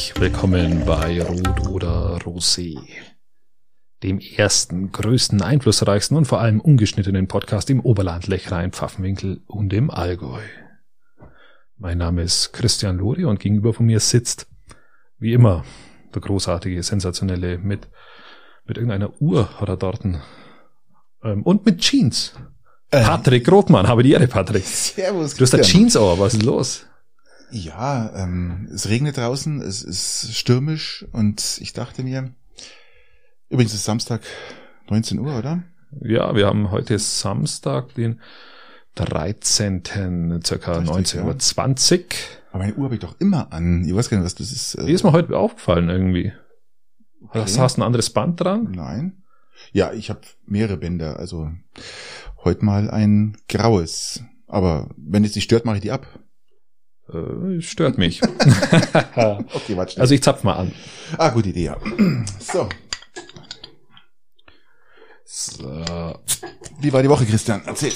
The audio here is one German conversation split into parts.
Herzlich willkommen bei Rot oder Rosé, dem ersten, größten, einflussreichsten und vor allem ungeschnittenen Podcast im Oberland, Lechrein, Pfaffenwinkel und im Allgäu. Mein Name ist Christian Lori und gegenüber von mir sitzt, wie immer, der großartige, sensationelle mit, mit irgendeiner Uhr oder dorten ähm, und mit Jeans. Äh. Patrick Rothmann, habe die Ehre, Patrick. Servus. Du hast da Christian. Jeans Ohr, was ist los? Ja, ähm, es regnet draußen, es ist stürmisch und ich dachte mir, übrigens ist Samstag 19 Uhr, oder? Ja, wir haben heute Samstag, den 13. circa Richtig, 19.20 Uhr. Aber meine Uhr habe ich doch immer an. Ich weiß gar nicht, was das ist. äh, Die ist mir heute aufgefallen irgendwie. Hast, Okay. hast du ein anderes Band dran? Nein. Ja, ich habe mehrere Bänder, also heute mal ein graues. Aber wenn es dich stört, mache ich die ab. Äh, stört mich. Okay, warte schnell. also ich zapf mal an. ah, gute Idee, ja. So, So. wie war die Woche, Christian? Erzähl.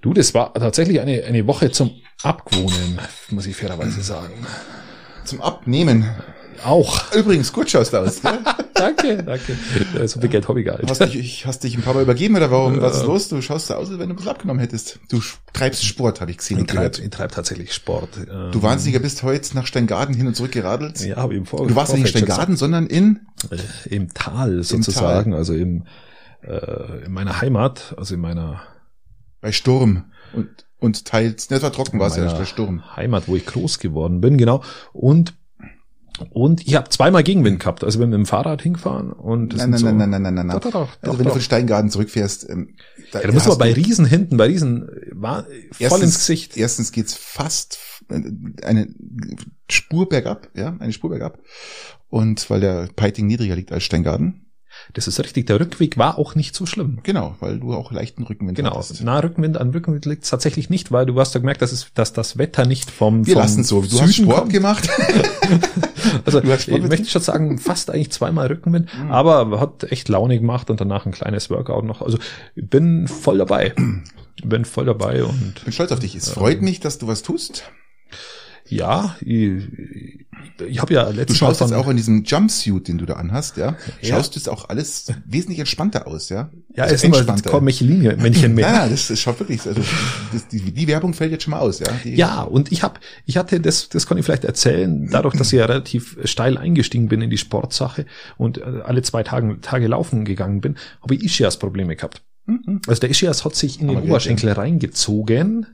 Du, das war tatsächlich eine, eine Woche zum Abgewohnen, muss ich fairerweise sagen. Zum Abnehmen. Auch. Übrigens, gut schaust du aus. Gell? danke, danke. So viel Geld habe ich gar nicht. Hast dich, ich, hast dich ein paar Mal übergeben oder warum? Was ist los? Du schaust so aus, als wenn du ein bisschen abgenommen hättest. Du treibst Sport, habe ich gesehen Ich treibe ich treib tatsächlich Sport. Ähm, Du Wahnsinniger bist heute nach Steingarten hin und zurück geradelt. Ja, habe ich im Vor Du warst nicht in Vorfeld Steingarten, sondern in. Äh, Im Tal sozusagen, also im, äh, in meiner Heimat, also in meiner bei Sturm und und teils, ne, das war trocken, war es ja, bei Sturm. Heimat, wo ich groß geworden bin, genau. Und und ich habe zweimal Gegenwind gehabt. Also bin mit dem Fahrrad hingefahren und Nein, nein, so, nein, nein, nein, nein, nein. Doch, doch, doch, Also doch, wenn du doch. von Steingarten zurückfährst, ähm, da, Ja, da muss man hast bei du- Riesen hinten, bei Riesen war voll erstens, ins Gesicht. Erstens geht's fast äh, eine Spur bergab, ja, eine Spur bergab. Und weil der Peiting niedriger liegt als Steingarten. Das ist richtig. Der Rückweg war auch nicht so schlimm. Genau, weil du auch leichten Rückenwind Genau. hattest. Na, Rückenwind an Rückenwind liegt tatsächlich nicht, weil du hast ja gemerkt, dass, es, dass das Wetter nicht vom, Wir vom lassen so. Du Süden hast Sport kommt. gemacht. Also Du hast ich Sport betrieben? möchte schon sagen, fast eigentlich zweimal Rückenwind, Mhm. aber hat echt Laune gemacht und danach ein kleines Workout noch. Also ich bin voll dabei. bin voll dabei und bin stolz auf dich. Es freut mich, dass du was tust. Ja, ich, ich habe ja Du letztes schaust jetzt auch in diesem Jumpsuit, den du da anhast, ja. Ja. Schaust jetzt auch alles wesentlich entspannter aus, ja. ja, Also ist immer entspannter. kaum Männchen mehr. Nein, das, das schaut wirklich, so- also das, die, die Werbung fällt jetzt schon mal aus, ja. Die, Ja, und ich habe, ich hatte das, das kann ich vielleicht erzählen, dadurch, dass ich ja relativ steil eingestiegen bin in die Sportsache und äh, alle zwei Tage, Tage laufen gegangen bin, habe ich Ischias-Probleme gehabt. Mhm. Also der Ischias hat sich in den Oberschenkel reingezogen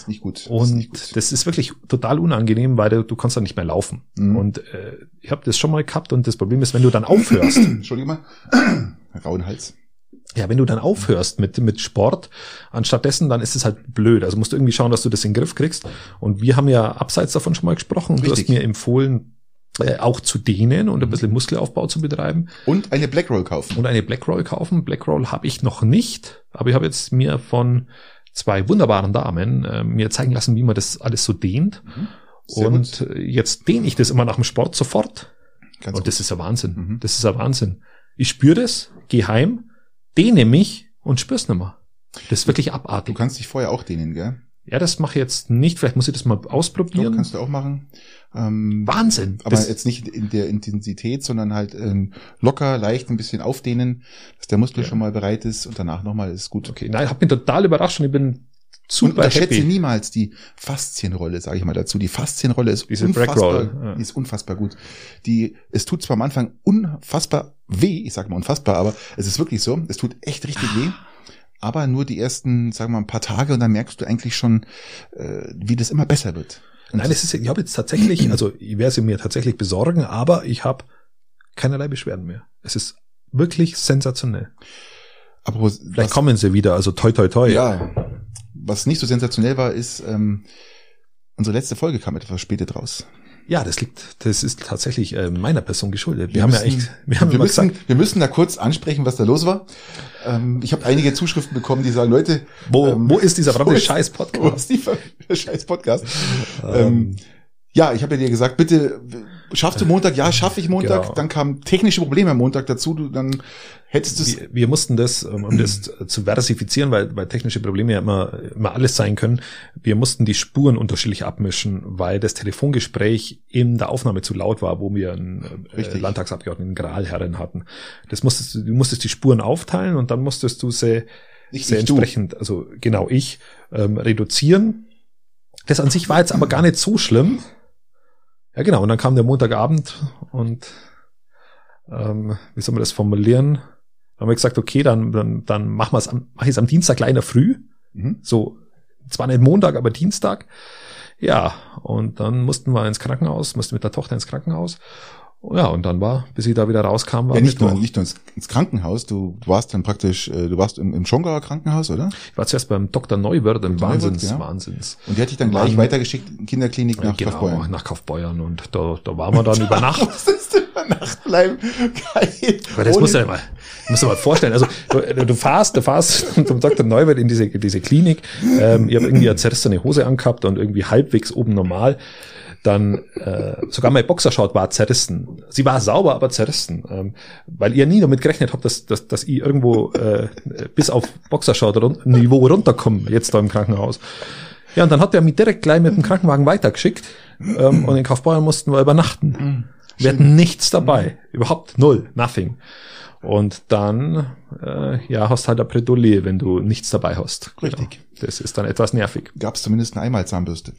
Ist nicht gut. Das ist nicht und gut. das ist wirklich total unangenehm, weil du, du kannst dann nicht mehr laufen. Mhm. Und äh, ich habe das schon mal gehabt und das Problem ist, wenn du dann aufhörst, Entschuldigung mal. Rauen Hals. ja, wenn du dann aufhörst mit, mit Sport, anstattdessen, dann ist es halt blöd. Also musst du irgendwie schauen, dass du das in den Griff kriegst. Und wir haben ja abseits davon schon mal gesprochen. Du Richtig. hast mir empfohlen, äh, auch zu dehnen und ein bisschen Muskelaufbau zu betreiben Und eine Blackroll kaufen. und eine Blackroll kaufen. Blackroll habe ich noch nicht, aber ich habe jetzt mir von zwei wunderbaren Damen äh, mir zeigen lassen, wie man das alles so dehnt. Mhm. Und gut. jetzt dehne ich das immer nach dem Sport sofort. Ganz und das ist ein Wahnsinn. Mhm. Das ist ein Wahnsinn. Ich spüre das, gehe heim, dehne mich und spür's nicht mehr. Das ist wirklich Du abartig. kannst dich vorher auch dehnen, gell? Ja, das mache ich jetzt nicht. Vielleicht muss ich das mal Doch, ausprobieren. kannst du auch machen. Ähm, Wahnsinn. aber das, jetzt nicht in der Intensität, sondern halt ähm, locker, leicht ein bisschen aufdehnen, dass der Muskel Ja. schon mal bereit ist und danach nochmal ist gut. okay, nein, ich habe mich total überrascht und ich bin Und super unterschätze happy. niemals die Faszienrolle, sage ich mal dazu. Die Faszienrolle ist Diese unfassbar, ja. die ist unfassbar gut. Die, es tut zwar am Anfang unfassbar weh, ich sage mal unfassbar, aber es ist wirklich so, es tut echt richtig weh. Aber nur die ersten, sagen wir mal, ein paar Tage und dann merkst du eigentlich schon, äh, wie das immer besser wird. Und Nein, es ist, ich habe jetzt tatsächlich, also ich werde sie mir tatsächlich besorgen, aber ich habe keinerlei Beschwerden mehr. Es ist wirklich sensationell. aber was, Vielleicht kommen sie wieder, also toi toi toi. ja, was nicht so sensationell war, ist, ähm, unsere letzte Folge kam etwas verspätet raus. Ja, das liegt, das ist tatsächlich äh, meiner Person geschuldet. Wir, Wir haben müssen- ja echt, wir haben wir müssen, gesagt, wir müssen da kurz ansprechen, was da los war. Ähm, ich habe einige Zuschriften bekommen, die sagen, Leute, wo, ähm, wo ist dieser wo verdammte ist- Scheiß wo Podcast? ist die ver- der scheiß Podcast? Ähm, Ähm, Ja, ich habe ja dir gesagt, bitte schaffst du Montag? Ja, schaffe ich Montag. Genau. Dann kamen technische Probleme am Montag dazu. Du, dann hättest du. Wir, wir mussten das, um das zu versifizieren, weil, weil technische Probleme ja immer, immer alles sein können. Wir mussten die Spuren unterschiedlich abmischen, weil das Telefongespräch in der Aufnahme zu laut war, wo wir einen äh, Richtig. Landtagsabgeordneten Gralherren hatten. Das musstest du, du musstest die Spuren aufteilen und dann musstest du sie Nicht ich, du. entsprechend, also genau ich, ähm, reduzieren. Das an sich war jetzt aber gar nicht so schlimm. Ja, genau. Und dann kam der Montagabend und ähm, wie soll man das formulieren? Dann haben wir gesagt, okay, dann, dann, dann machen wir es am, mach ich es am Dienstag kleiner früh. Mhm. So, zwar nicht Montag, aber Dienstag. Ja, und dann mussten wir ins Krankenhaus, mussten mit der Tochter ins Krankenhaus. Ja, und dann war, bis ich da wieder rauskam, war Ja, nicht nur, nicht nur ins, ins Krankenhaus, du, warst dann praktisch, äh, du warst im, im Schongauer Krankenhaus, oder? Ich war zuerst beim Dr. Neuwirth, im Wahnsinns, ja. Wahnsinns. Und die hat dich dann gleich weitergeschickt in Klinik nach genau, Kaufbeuern. nach Kaufbeuern und da, da waren wir dann über Nacht. Musstest du über Nacht bleiben? Geil. Aber das Ohne- musst du dir mal, musst du mal vorstellen. Also du, du fahrst, du fahrst zum Dr. Neuwirth in diese, in diese Klinik. Ähm, ich habe irgendwie eine zerrissene Hose angehabt und irgendwie halbwegs oben normal. Dann äh, sogar mein Boxershort war zerrissen. Sie war sauber, aber zerrissen, ähm, weil ihr nie damit gerechnet habt, dass, dass, dass ich irgendwo äh, bis auf Boxershort run Niveau runterkomme, jetzt da im Krankenhaus. Ja, und dann hat er mich direkt gleich mit dem Krankenwagen weitergeschickt ähm, und in Kaufbeuern mussten wir übernachten. Wir hatten nichts dabei, überhaupt null, nothing. Und dann, äh, ja, hast halt ein Bredouille, wenn du nichts dabei hast. Richtig. Genau. Das ist dann etwas nervig. Gab es zumindest eine Einmalzahnbürste.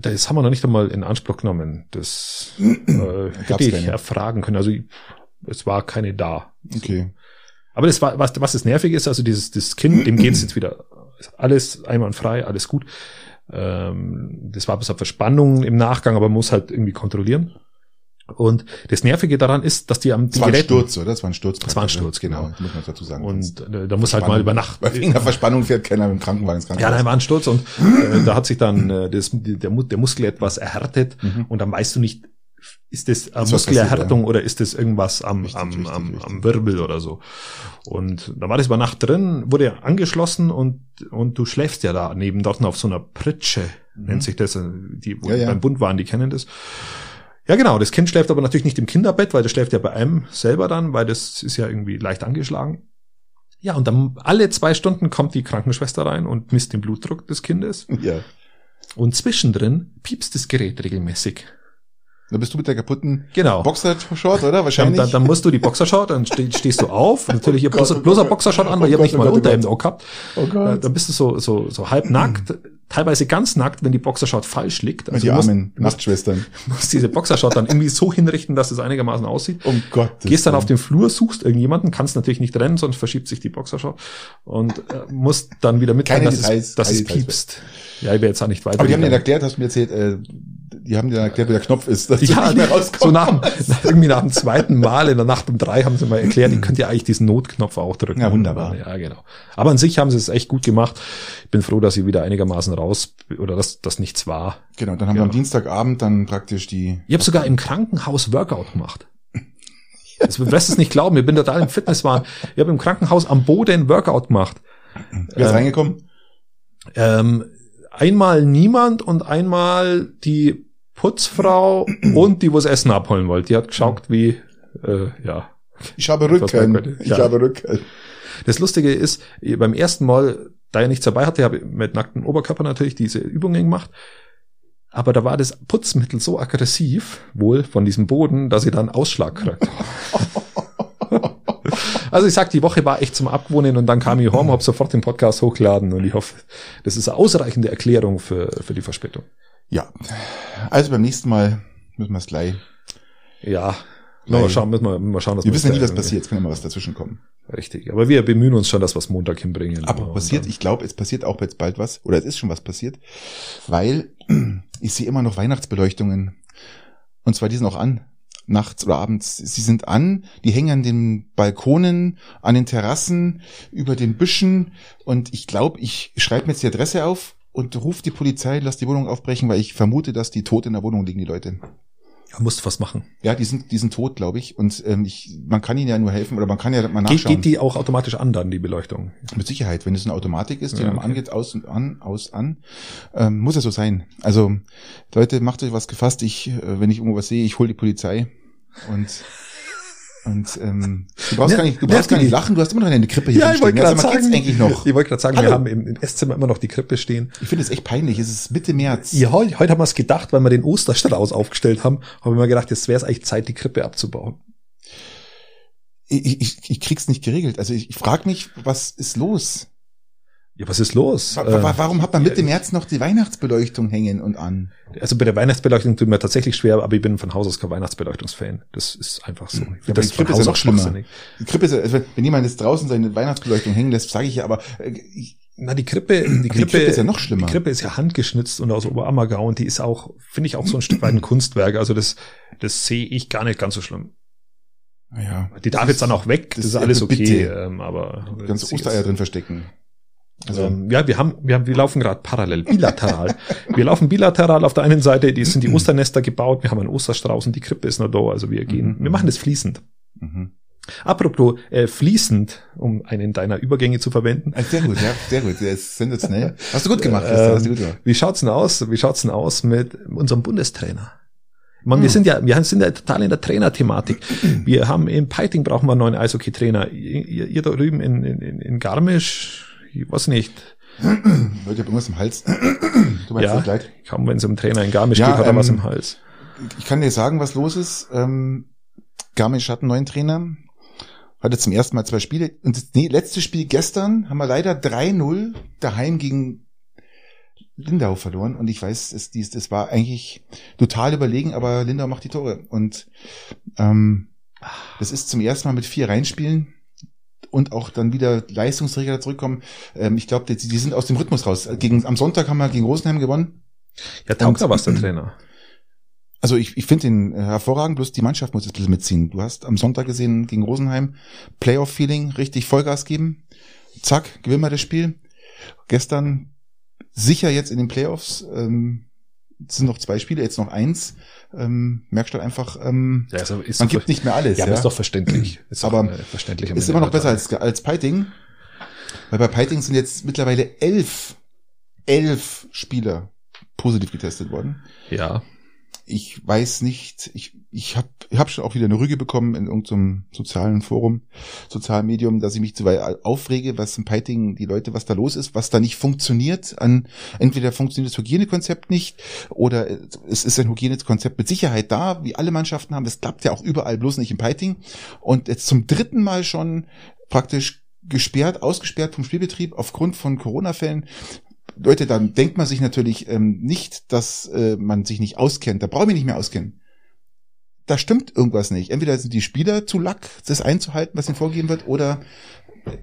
Das haben wir noch nicht einmal in Anspruch genommen. Das äh, hätte ich keine. erfragen können. Also es war keine da. Okay. Aber das war, was, was das nervig ist, also dieses, das Kind, dem geht's jetzt wieder alles einwandfrei, alles gut. Ähm, das war bis auf Verspannung im Nachgang, aber man muss halt irgendwie kontrollieren. Und das Nervige daran ist, dass die am Das war ein Sturz, oder? Das war ein Sturz. Das war ein Sturz, genau. Muss man dazu sagen. Und äh, da muss halt mal über Nacht. Bei wegen der Verspannung fährt keiner mit dem Krankenwagen ins Ja, Krankenhaus. nein, war ein Sturz und äh, da hat sich dann äh, das, der, der Muskel etwas erhärtet Mhm. und dann weißt du nicht, ist das was Muskelerhärtung oder ist das irgendwas am, Richtig, am, richtig, am, richtig. am Wirbel oder so. Und da war das über Nacht drin, wurde angeschlossen und, und du schläfst ja da neben dort auf so einer Pritsche, nennt sich das, äh, die wo Mhm. Ja, ja. beim Bund waren, die kennen das. Ja, genau, das Kind schläft aber natürlich nicht im Kinderbett, weil das schläft ja bei einem selber dann, weil das ist ja irgendwie leicht angeschlagen. Ja, und dann alle zwei Stunden kommt die Krankenschwester rein und misst den Blutdruck des Kindes. Ja. Und zwischendrin piepst das Gerät regelmäßig. Da bist du mit der kaputten Genau. Boxershort, oder? Dann, Wahrscheinlich. dann, dann musst du die Boxershort, dann ste stehst du auf. Natürlich ihr Oh bloßer, oh bloßer Gott. Boxershort an, Oh weil ich habe Gott, nicht oh mal oh Unterhemd auch gehabt. oh Äh, Gott. Dann bist du so, so, so halb nackt, teilweise ganz nackt, wenn die Boxershort falsch liegt. Und die armen musst, Nachtschwestern. musst diese Boxershort dann irgendwie so hinrichten, dass es einigermaßen aussieht. Um Gottes Gehst dann auf Willen. den Flur, suchst irgendjemanden, kannst natürlich nicht rennen, sonst verschiebt sich die Boxershort und äh, musst dann wieder mitteilen, dass, Details, es, dass es piepst. Ja, ich werde jetzt auch nicht weiter. Aber die haben dir erklärt, hast du mir erzählt, äh, die haben dir erklärt, wo der Knopf ist, dass ja, nicht mehr rauskommst. so nach, irgendwie nach dem zweiten Mal in der Nacht um drei haben sie mal erklärt, ihr könnt ja eigentlich diesen Notknopf auch drücken. Ja, wunderbar. Ja, genau. Aber an sich haben sie es echt gut gemacht. Ich bin froh, dass ich wieder einigermaßen raus, oder dass das nichts war. Genau, dann haben wir Ja. am Dienstagabend dann praktisch die, Ich habe sogar im Krankenhaus Workout gemacht. Das wirst es nicht glauben, ich bin total im Fitnesswahn. Ich habe im Krankenhaus am Boden Workout gemacht. wer ist Äh, reingekommen? Ähm, einmal niemand und einmal die Putzfrau und die, wo das Essen abholen wollte. Die hat geschaut, wie, äh, ja. Ich habe Rücken. Ich Ja. habe Rücken. Das Lustige ist, beim ersten Mal, da ich nichts dabei hatte, habe ich mit nacktem Oberkörper natürlich diese Übungen gemacht. Aber da war das Putzmittel so aggressiv, wohl von diesem Boden, dass ich dann Ausschlag kriegt. Also ich sag, die Woche war echt zum Abwohnen und dann kam ich home, hab sofort den Podcast hochgeladen und ich hoffe, das ist eine ausreichende Erklärung für, für die Verspätung. Ja. Also beim nächsten Mal müssen wir es gleich. Ja, Weil- mal schauen, müssen wir mal schauen, dass Wir wissen ja nie, was passiert. Es kann immer was dazwischen kommen. Richtig, aber wir bemühen uns schon, dass wir es Montag hinbringen. Aber passiert, ich glaube, es passiert auch jetzt bald was, oder es ist schon was passiert, weil ich sehe immer noch Weihnachtsbeleuchtungen. Und zwar die sind auch an, nachts oder abends. Sie sind an, die hängen an den Balkonen, an den Terrassen, über den Büschen. Und ich glaube, ich schreibe mir jetzt die Adresse auf und rufe die Polizei, lass die Wohnung aufbrechen, weil ich vermute, dass die tot in der Wohnung liegen, die Leute. Er musste was machen. Ja, die sind, die sind tot, glaube ich. Und ähm, ich, man kann ihnen ja nur helfen oder man kann ja mal Geht, nachschauen. geht die auch automatisch an dann, die Beleuchtung? Mit Sicherheit, wenn es eine Automatik ist, die Ja, man okay. angeht, aus und an, aus, an, ähm, muss es so sein. Also, Leute, macht euch was gefasst. Ich, äh, wenn ich irgendwo was sehe, ich hole die Polizei. Und, und ähm, du brauchst Ja, gar nicht, du ja, brauchst gar nicht lachen, du hast immer noch eine Krippe hier rumstehen. Also, man geht's eigentlich noch. Ich wollte gerade sagen, Hallo. wir haben im, im Esszimmer immer noch die Krippe stehen. Ich finde es echt peinlich. Es ist Mitte März. Ja, heute, heute haben wir es gedacht, weil wir den Osterstrauß aufgestellt haben, haben wir gedacht, jetzt wäre es eigentlich Zeit, die Krippe abzubauen. Ich, ich, ich krieg's nicht geregelt. Also ich, ich frage mich, was ist los? Ja, was ist los? Wa- wa- Äh, Warum hat man Mitte ja, März noch die Weihnachtsbeleuchtung hängen und an? Also bei der Weihnachtsbeleuchtung tut mir tatsächlich schwer, aber ich bin von Haus aus kein Weihnachtsbeleuchtungsfan. Das ist einfach so. Ich aber find das die Krippe ist ja noch schlimmer. Die Krippe ist, ja- also wenn jemand jetzt draußen seine Weihnachtsbeleuchtung hängen lässt, sage ich ja, aber äh, ich, Na, die Krippe, die Krippe, Krippe ist ja noch schlimmer. Die Krippe ist ja handgeschnitzt und aus Oberammergau und die ist auch, finde ich auch so ein Stück weit ein Kunstwerk. Also das, das sehe ich gar nicht ganz so schlimm. naja, Die darf jetzt dann auch weg, das, das ist alles okay, bitte. ähm, aber ganze Ostereier drin verstecken. Also, ähm, ja, wir haben, wir haben, wir laufen gerade parallel, bilateral. wir laufen bilateral auf der einen Seite, die sind die Osternester gebaut, wir haben einen Osterstrauß und die Krippe ist noch da, also wir gehen, Mhm. wir machen das fließend. mhm. Apropos äh, fließend, um einen deiner Übergänge zu verwenden. Also sehr gut, ja, sehr gut. Der ist sensationell. Hast du gut gemacht, Christian, hast du gut gemacht. Wie schaut's denn aus? Wie schaut's denn aus mit unserem Bundestrainer? Meine, Hm. wir sind ja, wir sind ja total in der Trainerthematik. Wir haben im Piting brauchen wir einen neuen Eishockey-Trainer. Ihr, ihr da drüben in, in, in Garmisch, ich weiß nicht. Leute, ich hab irgendwas im Hals. Tut mir Ja, jetzt leid. kaum wenn es um Trainer in Garmisch Ja, geht, hat er ähm, was im Hals. Ich kann dir sagen, was los ist. Ähm, Garmisch hat einen neuen Trainer. Hatte zum ersten Mal zwei Spiele. Und das nee, letzte Spiel gestern haben wir leider 3-0 daheim gegen Lindau verloren. Und ich weiß, es, dies, das war eigentlich total überlegen, aber Lindau macht die Tore. Und ähm, das ist zum ersten Mal mit vier reinspielen und auch dann wieder Leistungsträger zurückkommen. Ähm, ich glaube, die, die sind aus dem Rhythmus raus. Gegen, am Sonntag haben wir gegen Rosenheim gewonnen. Ja, taugt da was, der Trainer. Also ich, ich finde ihn äh, hervorragend, bloß die Mannschaft muss jetzt ein bisschen mitziehen. Du hast am Sonntag gesehen gegen Rosenheim Playoff-Feeling, richtig Vollgas geben. Zack, gewinnen wir das Spiel. Gestern sicher jetzt in den Playoffs. Ähm, es sind noch zwei Spiele, jetzt noch eins. Ähm, merkst du einfach, ähm, Ja, also ist man doch- gibt nicht mehr alles. ja, Ja, ist doch verständlich. Ist doch, Aber äh, verständlich. ist immer noch besser als, als Piting. Weil bei Piting sind jetzt mittlerweile elf, elf Spieler positiv getestet worden. Ja, ich weiß nicht, ich, ich habe ich hab schon auch wieder eine Rüge bekommen in irgendeinem sozialen Forum, sozialen Medium, dass ich mich zu weit aufrege, was im Piting die Leute, was da los ist, was da nicht funktioniert. An entweder funktioniert das Hygienekonzept nicht oder es ist ein Hygienekonzept mit Sicherheit da, wie alle Mannschaften haben. Das klappt ja auch überall, bloß nicht im Piting. Und jetzt zum dritten Mal schon praktisch gesperrt, ausgesperrt vom Spielbetrieb aufgrund von Corona-Fällen. Leute, dann denkt man sich natürlich ähm, nicht, dass äh, man sich nicht auskennt. Da brauche ich mich nicht mehr auskennen. Da stimmt irgendwas nicht. Entweder sind die Spieler zu lack, das einzuhalten, was ihnen vorgegeben wird, oder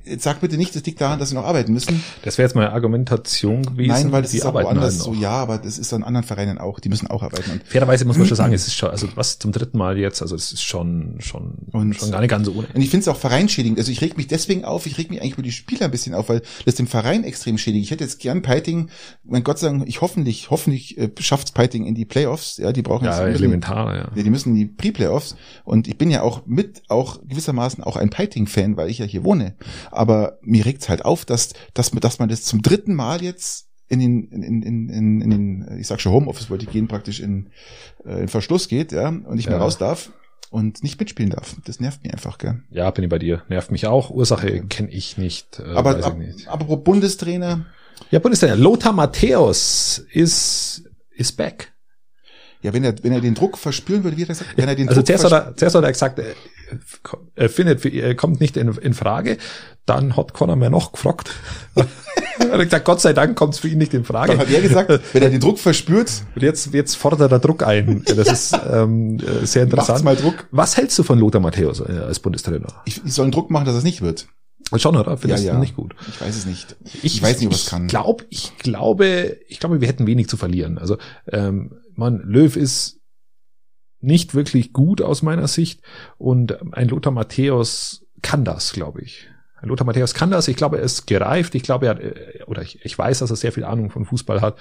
jetzt sag bitte nicht, das liegt daran, dass sie noch arbeiten müssen. das wäre jetzt meine Argumentation gewesen. Nein, weil das die ist auch woanders halt so. Ja, aber das ist an anderen Vereinen auch. Die müssen auch arbeiten. Und, Fairerweise muss man schon sagen, es ist schon, also was zum dritten Mal jetzt, also es ist schon, schon, Und- schon gar nicht ganz so ohne. und ich finde es auch vereinschädigend. Also ich reg mich deswegen auf, ich reg mich eigentlich über die Spieler ein bisschen auf, weil das dem Verein extrem schädigt. Ich hätte jetzt gern Peiting, mein Gott sei Dank, ich hoffentlich, hoffentlich äh, schafft's Peiting in die Playoffs. Ja, die brauchen Ja, müssen- elementar, ja. Ja, die müssen in die Pre-Playoffs und ich bin ja auch mit, auch gewissermaßen auch ein Piting-Fan, weil ich ja hier wohne. Aber mir regt's halt auf, dass, dass, man- dass man das zum dritten Mal jetzt in den, in, in, in, in den, ich sag schon Homeoffice wollte ich gehen, praktisch in, äh, in Verschluss geht, ja, und nicht mehr Ja. raus darf und nicht mitspielen darf. Das nervt mich einfach, gell. Ja, bin ich bei dir. Nervt mich auch. Ursache Okay. kenne ich nicht. Äh, Aber ab, ich nicht. apropos Bundestrainer, Ja, Bundestrainer. Lothar Matthäus ist, ist back. ja, wenn er, wenn er den Druck verspüren würde, wie er gesagt, wenn er den Also Druck zuerst hat, er, zuerst hat er gesagt, er findet, er kommt nicht in, in Frage. Dann hat Conor mir noch gefragt. er hat gesagt, Gott sei Dank kommt es für ihn nicht in Frage. dann hat er gesagt, wenn er den Druck verspürt, Und jetzt, jetzt fordert er Druck ein. Das ist ähm, äh, sehr macht's interessant. mal Druck. Was hältst du von Lothar Matthäus äh, als Bundestrainer? Ich, ich soll einen Druck machen, dass es nicht wird. Schon, oder? Findest Ja, du ja. nicht gut? Ich weiß es nicht. Ich, weiß nicht, ob es kann. Ich glaube, ich glaube, ich glaube, wir hätten wenig zu verlieren. Also, ähm, man, Löw ist nicht wirklich gut aus meiner Sicht und ein Lothar Matthäus kann das, glaube ich. Ein Lothar Matthäus kann das. Ich glaube, er ist gereift. Ich glaube, er hat, äh, oder ich, ich weiß, dass er sehr viel Ahnung von Fußball hat.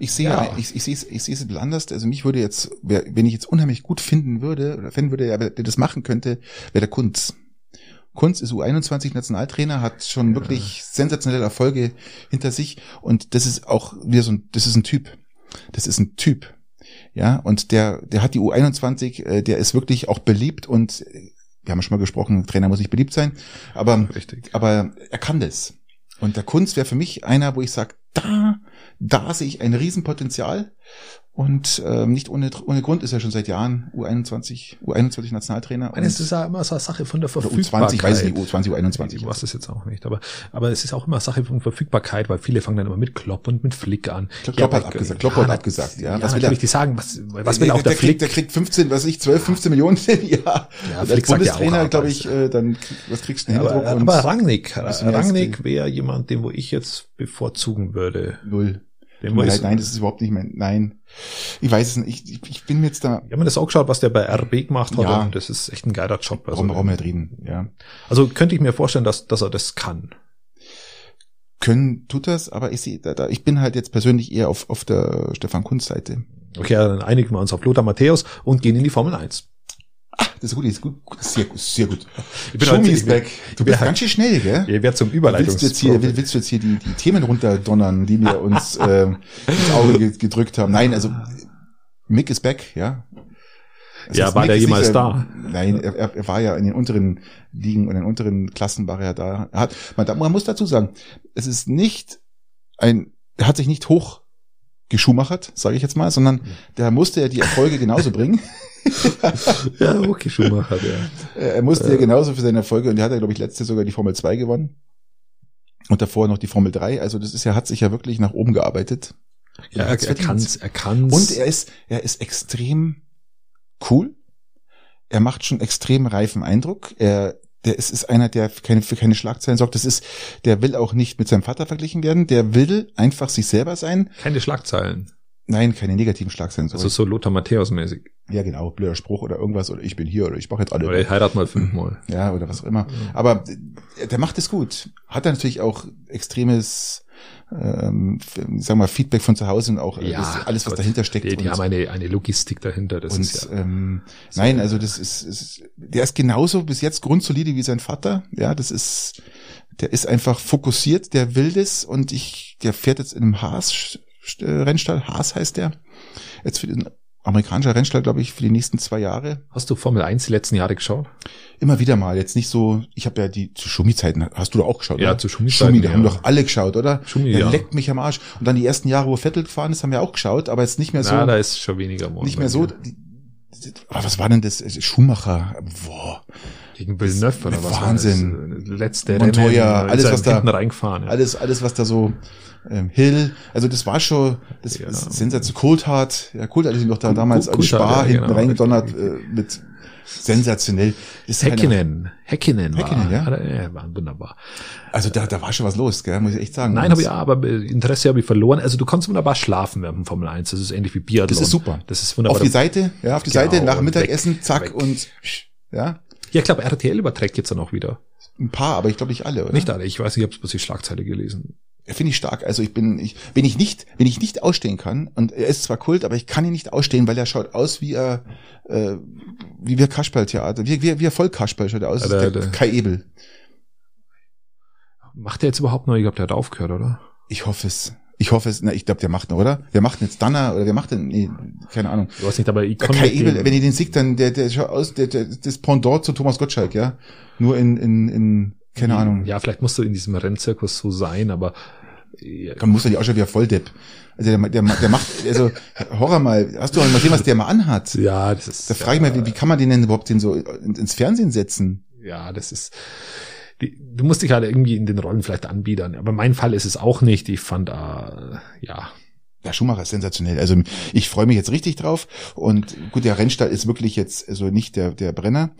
Ich sehe, Ja. ja. ich, ich sehe es, ich sehe es ein bisschen anders. Also mich würde jetzt, wenn ich jetzt unheimlich gut finden würde, oder finden würde, ja, der das machen könnte, wäre der Kunz. Kunz ist U21-Nationaltrainer, hat schon wirklich sensationelle Erfolge hinter sich und das ist auch wieder so ein, das ist ein Typ. Das ist ein Typ. Ja, und der, der hat die U21, äh, der ist wirklich auch beliebt und äh, wir haben schon mal gesprochen, Trainer muss nicht beliebt sein, aber Richtig. aber er kann das. Und der Kunst wäre für mich einer, wo ich sage, da, da sehe ich ein Riesenpotenzial. Und ähm, nicht ohne, ohne Grund ist er schon seit Jahren U21, U21 Nationaltrainer. Ich meine, es ist ja immer so eine Sache von der Verfügbarkeit. U20, ich weiß nicht, U20, U21. Ich weiß das jetzt auch nicht, aber, aber es ist auch immer Sache von Verfügbarkeit, weil viele fangen dann immer mit Klopp und mit Flick an. Klopp Ja, hat abgesagt, Klopp hat abgesagt, ja. Ja, Was will er? die sagen, was, was will auch der, der, Flick? kriegt, der kriegt 15, was weiß ich, 12, 15 Millionen im Jahr. Ja, Und Flick als ja Bundestrainer, ab, glaube ich, äh, dann, was kriegst du Ja, denn aber, Händedruck aber Rangnick. Rangnick wäre jemand, den wo ich jetzt bevorzugen würde. Null. Tut wo ich, nein, das ist überhaupt nicht mein, nein. Ich weiß es nicht, ich, ich, bin mir jetzt da, ich habe mir das auch geschaut, was der bei RB gemacht hat. Ja. Und das ist echt ein geiler Job. Also, warum, warum nicht reden, ja. also könnte ich mir vorstellen, dass, dass er das kann. können tut das, aber ich sehe, da, da, ich bin halt jetzt persönlich eher auf, auf der Stefan Kunz Seite. Okay, dann einigen wir uns auf Lothar Matthäus und gehen in die Formel 1. Das ist gut, das ist gut, sehr gut, sehr gut. Ich bin Show heute- me is back. Du bist halt- ganz schön schnell, gell? Ihr werdet zum Willst du jetzt hier, Überleitungs. will- willst du jetzt hier die, die Themen runterdonnern, die wir uns äh, ins Auge ge- gedrückt haben? Nein, also Mick is back, ja. Das Ja, war Mick der ist nicht jemals der- da? Nein, er, er war ja in den unteren Ligen und in den unteren Klassen war er ja da. Er hat, man, da- man muss dazu sagen, es ist nicht ein, er hat sich nicht hoch geschumachert, sage ich jetzt mal, sondern der musste ja die Erfolge genauso bringen. ja, okay, Schumacher, der. Er musste ja genauso für seine Erfolge und der hat ja, glaube ich, letzte sogar die Formel 2 gewonnen. Und davor noch die Formel 3. Also das ist ja, hat sich ja wirklich nach oben gearbeitet. Ja, Er er, kann's, er kann's. Und er ist, er ist extrem cool. Er macht schon extrem reifen Eindruck. Er, der ist, ist einer, der für keine, für keine Schlagzeilen sorgt. Das ist, der will auch nicht mit seinem Vater verglichen werden. Der will einfach sich selber sein. keine Schlagzeilen. Nein, keine negativen Schlagzeilen. Also so Lothar Matthäus-mäßig. ja, genau, blöder Spruch oder irgendwas oder ich bin hier oder ich mache jetzt alle. Oder ich heirat mal fünfmal. Ja, oder was auch immer. Aber der macht es gut. Hat er natürlich auch extremes, ähm, sagen wir mal, Feedback von zu Hause und auch äh, das, alles, was Gott. dahinter steckt. Die, die haben eine, eine Logistik dahinter. Das und ist ja. ähm, nein, also das ist, ist, der ist genauso bis jetzt grundsolide wie sein Vater. Ja, das ist, der ist einfach fokussiert, der will das und ich, der fährt jetzt in einem Haas äh, Rennstall, Haas heißt der, jetzt für den amerikanischer Rennstall, glaube ich, für die nächsten zwei Jahre. Hast du Formel 1 die letzten Jahre geschaut? Immer wieder mal, jetzt nicht so, ich habe ja die zu Schumi-Zeiten, hast du da auch geschaut, Ja, oder? zu Schumi-Zeiten, Schumi, die ja. haben doch alle geschaut, oder? Schumi, Der ja. leckt mich am Arsch. Und dann die ersten Jahre, wo Vettel gefahren ist, haben wir auch geschaut, aber jetzt nicht mehr so, Na, da ist schon weniger geworden. nicht mehr so, die, was war denn das? Schumacher, boah, Gegen Villeneuve oder was Wahnsinn. das? Letzte Montoya, Rennen, alles, er was da- reingefahren. Ja. alles, alles, was da so, ähm, Hill, also das war schon, das Ja. ist Sensation, Coulthard, ja, Coulthard ist ihm doch da damals als Spar ja, hinten genau, reingedonnert, äh, mit sensationell. Ist Häkkinen. Häkkinen war. Ja. ja. war wunderbar. Also da, da war schon was los, gell, muss ich echt sagen. Nein, habe ich ja, aber äh, Interesse habe ich verloren. Also du kannst wunderbar schlafen während dem Formel 1. Das ist ähnlich wie Biathlon. Das ist super. Das ist wunderbar. Auf die Seite, ja, auf die Genau, Seite, nach Mittagessen, weg, zack weg. und ja, ja, ich glaube, RTL überträgt jetzt dann auch wieder. ein paar, aber ich glaube nicht alle, oder? Nicht alle. Ich weiß ich habe bloß die Schlagzeile gelesen. Finde ich stark. Also ich bin, ich, wenn ich nicht, wenn ich nicht ausstehen kann, und er ist zwar Kult, aber ich kann ihn nicht ausstehen, weil er schaut aus wie er, äh, wie wir Kasperl-Theater, wie, wie, wie er voll Kasperl schaut er aus. Der, der- Kai Ebel. Macht er jetzt überhaupt noch? Ich glaube, der hat aufgehört, oder? Ich hoffe es. Ich hoffe es. Na, ich glaube, der macht noch, oder? Wer macht denn jetzt Danner oder wer macht denn, nee, keine Ahnung. Ich weiß nicht, aber ich Der kann Kai Ebel, wenn ihr den siegt, dann der, der schaut aus, der, der, das Pendant zu Thomas Gottschalk, ja. Nur in, in, in, keine Ahnung. Ja, vielleicht musst du in diesem Rennzirkus so sein, aber ja, Dann muss er die auch schon wieder Volldepp. Also der, der, der macht, also Horror mal, hast du mal gesehen, was der mal anhat? ja, das ist Da frage ich mal, wie, wie kann man den denn überhaupt den so in- ins Fernsehen setzen? ja, das ist die, du musst dich halt irgendwie in den Rollen vielleicht anbiedern. Aber mein Fall ist es auch nicht. Ich fand, äh, ja, Ja, Schumacher ist sensationell. Also ich freue mich jetzt richtig drauf. Und gut, der Rennstall ist wirklich jetzt also nicht der, der Brenner.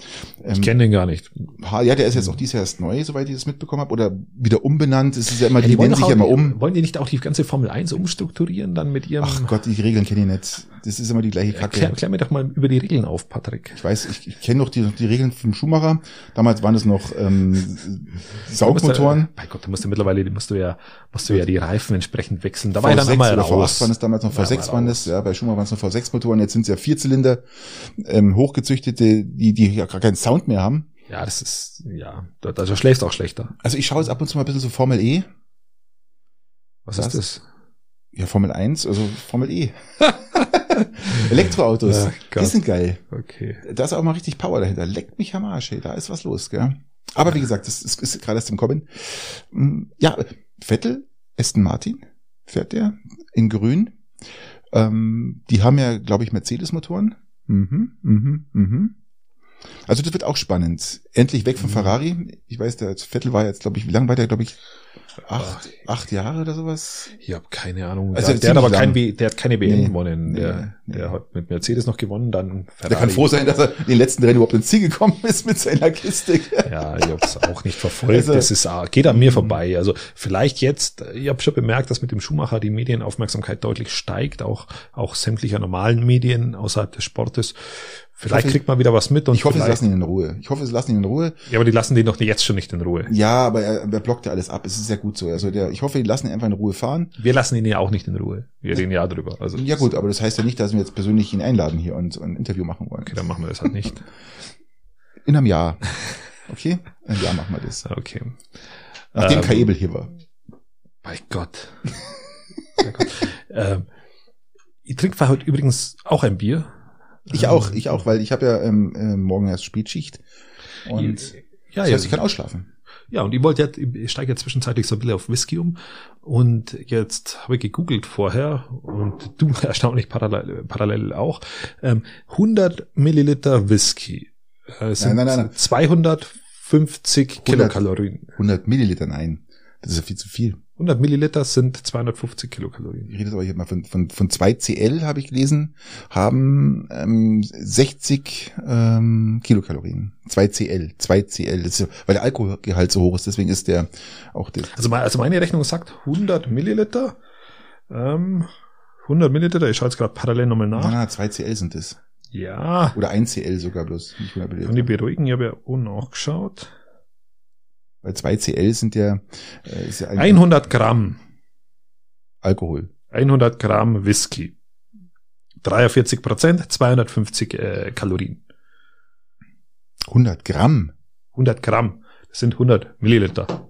Ähm, ich kenne den gar nicht. Ja, der ist jetzt auch dieses Jahr erst neu, soweit ich das mitbekommen habe. Oder wieder umbenannt. Es ist ja immer, Ja, die, wollen nennen sich ja immer um. Wollen die nicht auch die ganze Formel 1 umstrukturieren dann mit ihrem? Ach Gott, die Regeln kenne ich nicht. Das ist immer die gleiche Kacke. Erklär, erklär mir doch mal über die Regeln auf, Patrick. Ich weiß, ich, ich kenne noch die, die Regeln vom Schumacher. Damals waren es noch ähm, Saugmotoren. Bei Gott, da musst du mittlerweile, musst du ja, musst du ja die Reifen entsprechend wechseln. Da war V6 ich dann einmal oder raus. V8 waren es damals noch, V6 waren es, ja, bei Schumacher waren es noch V6-Motoren, jetzt sind es ja Vierzylinder, ähm, hochgezüchtete, die, die ja gar keinen Sound mehr haben. Ja, das ist, ja, da, da schläfst auch schlechter. Also ich schaue jetzt ab und zu mal ein bisschen so Formel E. Was, Was? ist das? Ja, Formel 1, also Formel E. Elektroautos, Gott. die sind geil. Okay. Da ist auch mal richtig Power dahinter. Leckt mich am Arsch, ey. da ist was los, gell? Aber wie gesagt, das ist, ist gerade erst im Kommen. Mm, Ja, Vettel, Aston Martin, fährt der in grün. Ähm, die haben ja, glaube ich, Mercedes-Motoren. Mhm, mhm, mhm. Also das wird auch spannend. Endlich weg von Mhm. Ferrari. Ich weiß, der Vettel war jetzt, glaube ich, wie lange war der, glaube ich, acht, acht Jahre oder sowas? Ich habe keine Ahnung. Also der, der hat aber kein der hat keine WM Nee. gewonnen. Der, Nee, der nee. hat mit Mercedes noch gewonnen, dann Ferrari. Der kann froh sein, dass er in den letzten Rennen überhaupt ins Ziel gekommen ist mit seiner Kiste. Ja, ich habe es auch nicht verfolgt. Also- das ist geht an mir vorbei. Also vielleicht jetzt. Ich habe schon bemerkt, dass mit dem Schumacher die Medienaufmerksamkeit deutlich steigt, auch auch sämtlicher normalen Medien außerhalb des Sportes. Vielleicht hoffe, kriegt man wieder was mit und Ich hoffe, sie lassen ihn in Ruhe. Ich hoffe, sie lassen ihn in Ruhe. ja, aber die lassen den doch jetzt schon nicht in Ruhe. Ja, aber er, er blockt ja alles ab. Es ist sehr gut so. Also der, ich hoffe, die lassen ihn einfach in Ruhe fahren. Wir lassen ihn ja auch nicht in Ruhe. Wir reden ja drüber. Also Ja gut, aber das heißt ja nicht, dass wir jetzt persönlich ihn einladen hier und, und ein Interview machen wollen. Okay, dann machen wir das halt nicht. In einem Jahr. Okay? In einem Jahr machen wir das. Okay. Nachdem Ähm, Kai Ebel hier war. Bei Gott. Bei Gott. ähm, ich trinke heute übrigens auch ein Bier. Ich auch, ich auch, weil ich habe ja ähm, äh, morgen erst Spätschicht. Und ja, das ja, heißt, ich kann ausschlafen. ja, und ich wollte jetzt, ich steige jetzt zwischenzeitlich so ein bisschen auf Whisky um. Und jetzt habe ich gegoogelt vorher und du erstaunlich parallel, parallel auch. Ähm, 100 Milliliter Whisky. Äh, sind nein, nein, nein. 250 Kilokalorien. 100 Milliliter, nein. Das ist ja viel zu viel. 100 Milliliter sind 250 Kilokalorien. Ich rede jetzt aber hier mal von, von, von 2 CL, habe ich gelesen, haben ähm, 60 ähm, Kilokalorien. 2 CL, 2 CL. Ist, weil der Alkoholgehalt so hoch ist, deswegen ist der auch der. Also, mein- also meine Rechnung sagt 100 Milliliter. Ähm, 100 Milliliter, ich schaue jetzt gerade parallel nochmal Na, nach. na, 2 CL sind es. Ja, Oder 1 CL sogar bloß, nicht 100 kann die Milliliter. beruhigen, ich habe ja auch nachgeschaut. Weil 2 CL sind ja, äh, ist ja ein 100 Gramm, Alkohol. 100 Gramm Whisky. 43 Prozent, 250 äh, Kalorien. 100 Gramm. 100 Gramm, das sind 100 Milliliter.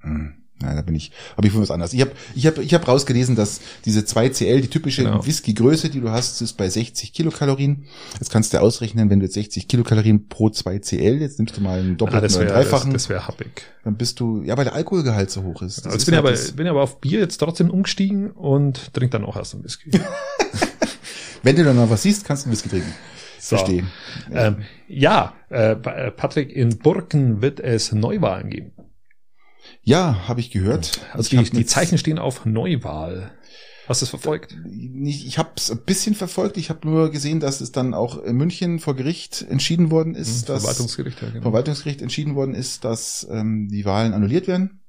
Hm. Nein, da bin ich, habe ich von was anderes. Ich habe ich hab, ich hab rausgelesen, dass diese 2 CL, die typische Genau. Whisky-Größe, die du hast, ist bei 60 Kilokalorien. Jetzt kannst du ausrechnen, wenn du jetzt 60 Kilokalorien pro 2 CL, jetzt nimmst du mal einen Ah, doppelten das oder wäre einen das, dreifachen, das wär happig. dann bist du, ja, weil der Alkoholgehalt so hoch ist. Das Also ist bin ich halt aber, das, bin aber auf Bier jetzt trotzdem umgestiegen und trinke dann auch erst ein Whisky. wenn du dann noch was siehst, kannst du einen Whisky trinken. So. Verstehe. Ähm, ja, äh, äh, Patrick, in Burken wird es Neuwahlen geben. Ja, habe ich gehört. Also ich die, die Zeichen stehen auf Neuwahl. Hast du es verfolgt? nicht, ich habe es ein bisschen verfolgt. Ich habe nur gesehen, dass es dann auch in München vor Gericht entschieden worden ist, dass Hm, Verwaltungsgericht, ja, genau. Verwaltungsgericht entschieden worden ist, dass ähm, die Wahlen annulliert werden.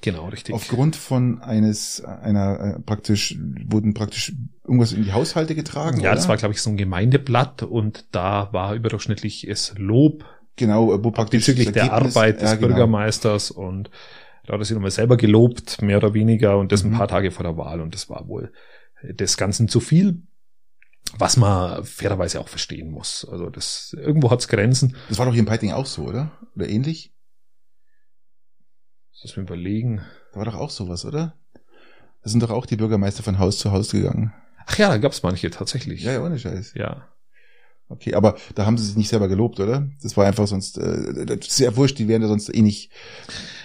Genau, richtig. Aufgrund von eines einer äh, praktisch wurden praktisch irgendwas in die Haushalte getragen. ja, oder? das war, glaube ich, so ein Gemeindeblatt und da war überdurchschnittliches Lob genau, wo praktisch bezüglich der Arbeit des ja, genau. Bürgermeisters und da hat er sich nochmal selber gelobt, mehr oder weniger, und das ein Mhm. paar Tage vor der Wahl und das war wohl des Ganzen zu viel, was man fairerweise auch verstehen muss. Also das irgendwo hat's Grenzen. Das war doch hier in Peiting auch so, oder? Oder ähnlich? Lass mich überlegen. Da war doch auch sowas, oder? Da sind doch auch die Bürgermeister von Haus zu Haus gegangen. Ach ja, da gab's manche tatsächlich. Ja, ja, ohne Scheiß. ja. Okay, aber da haben sie sich nicht selber gelobt, oder? Das war einfach sonst, äh, das ist ja wurscht, die wären ja sonst eh nicht.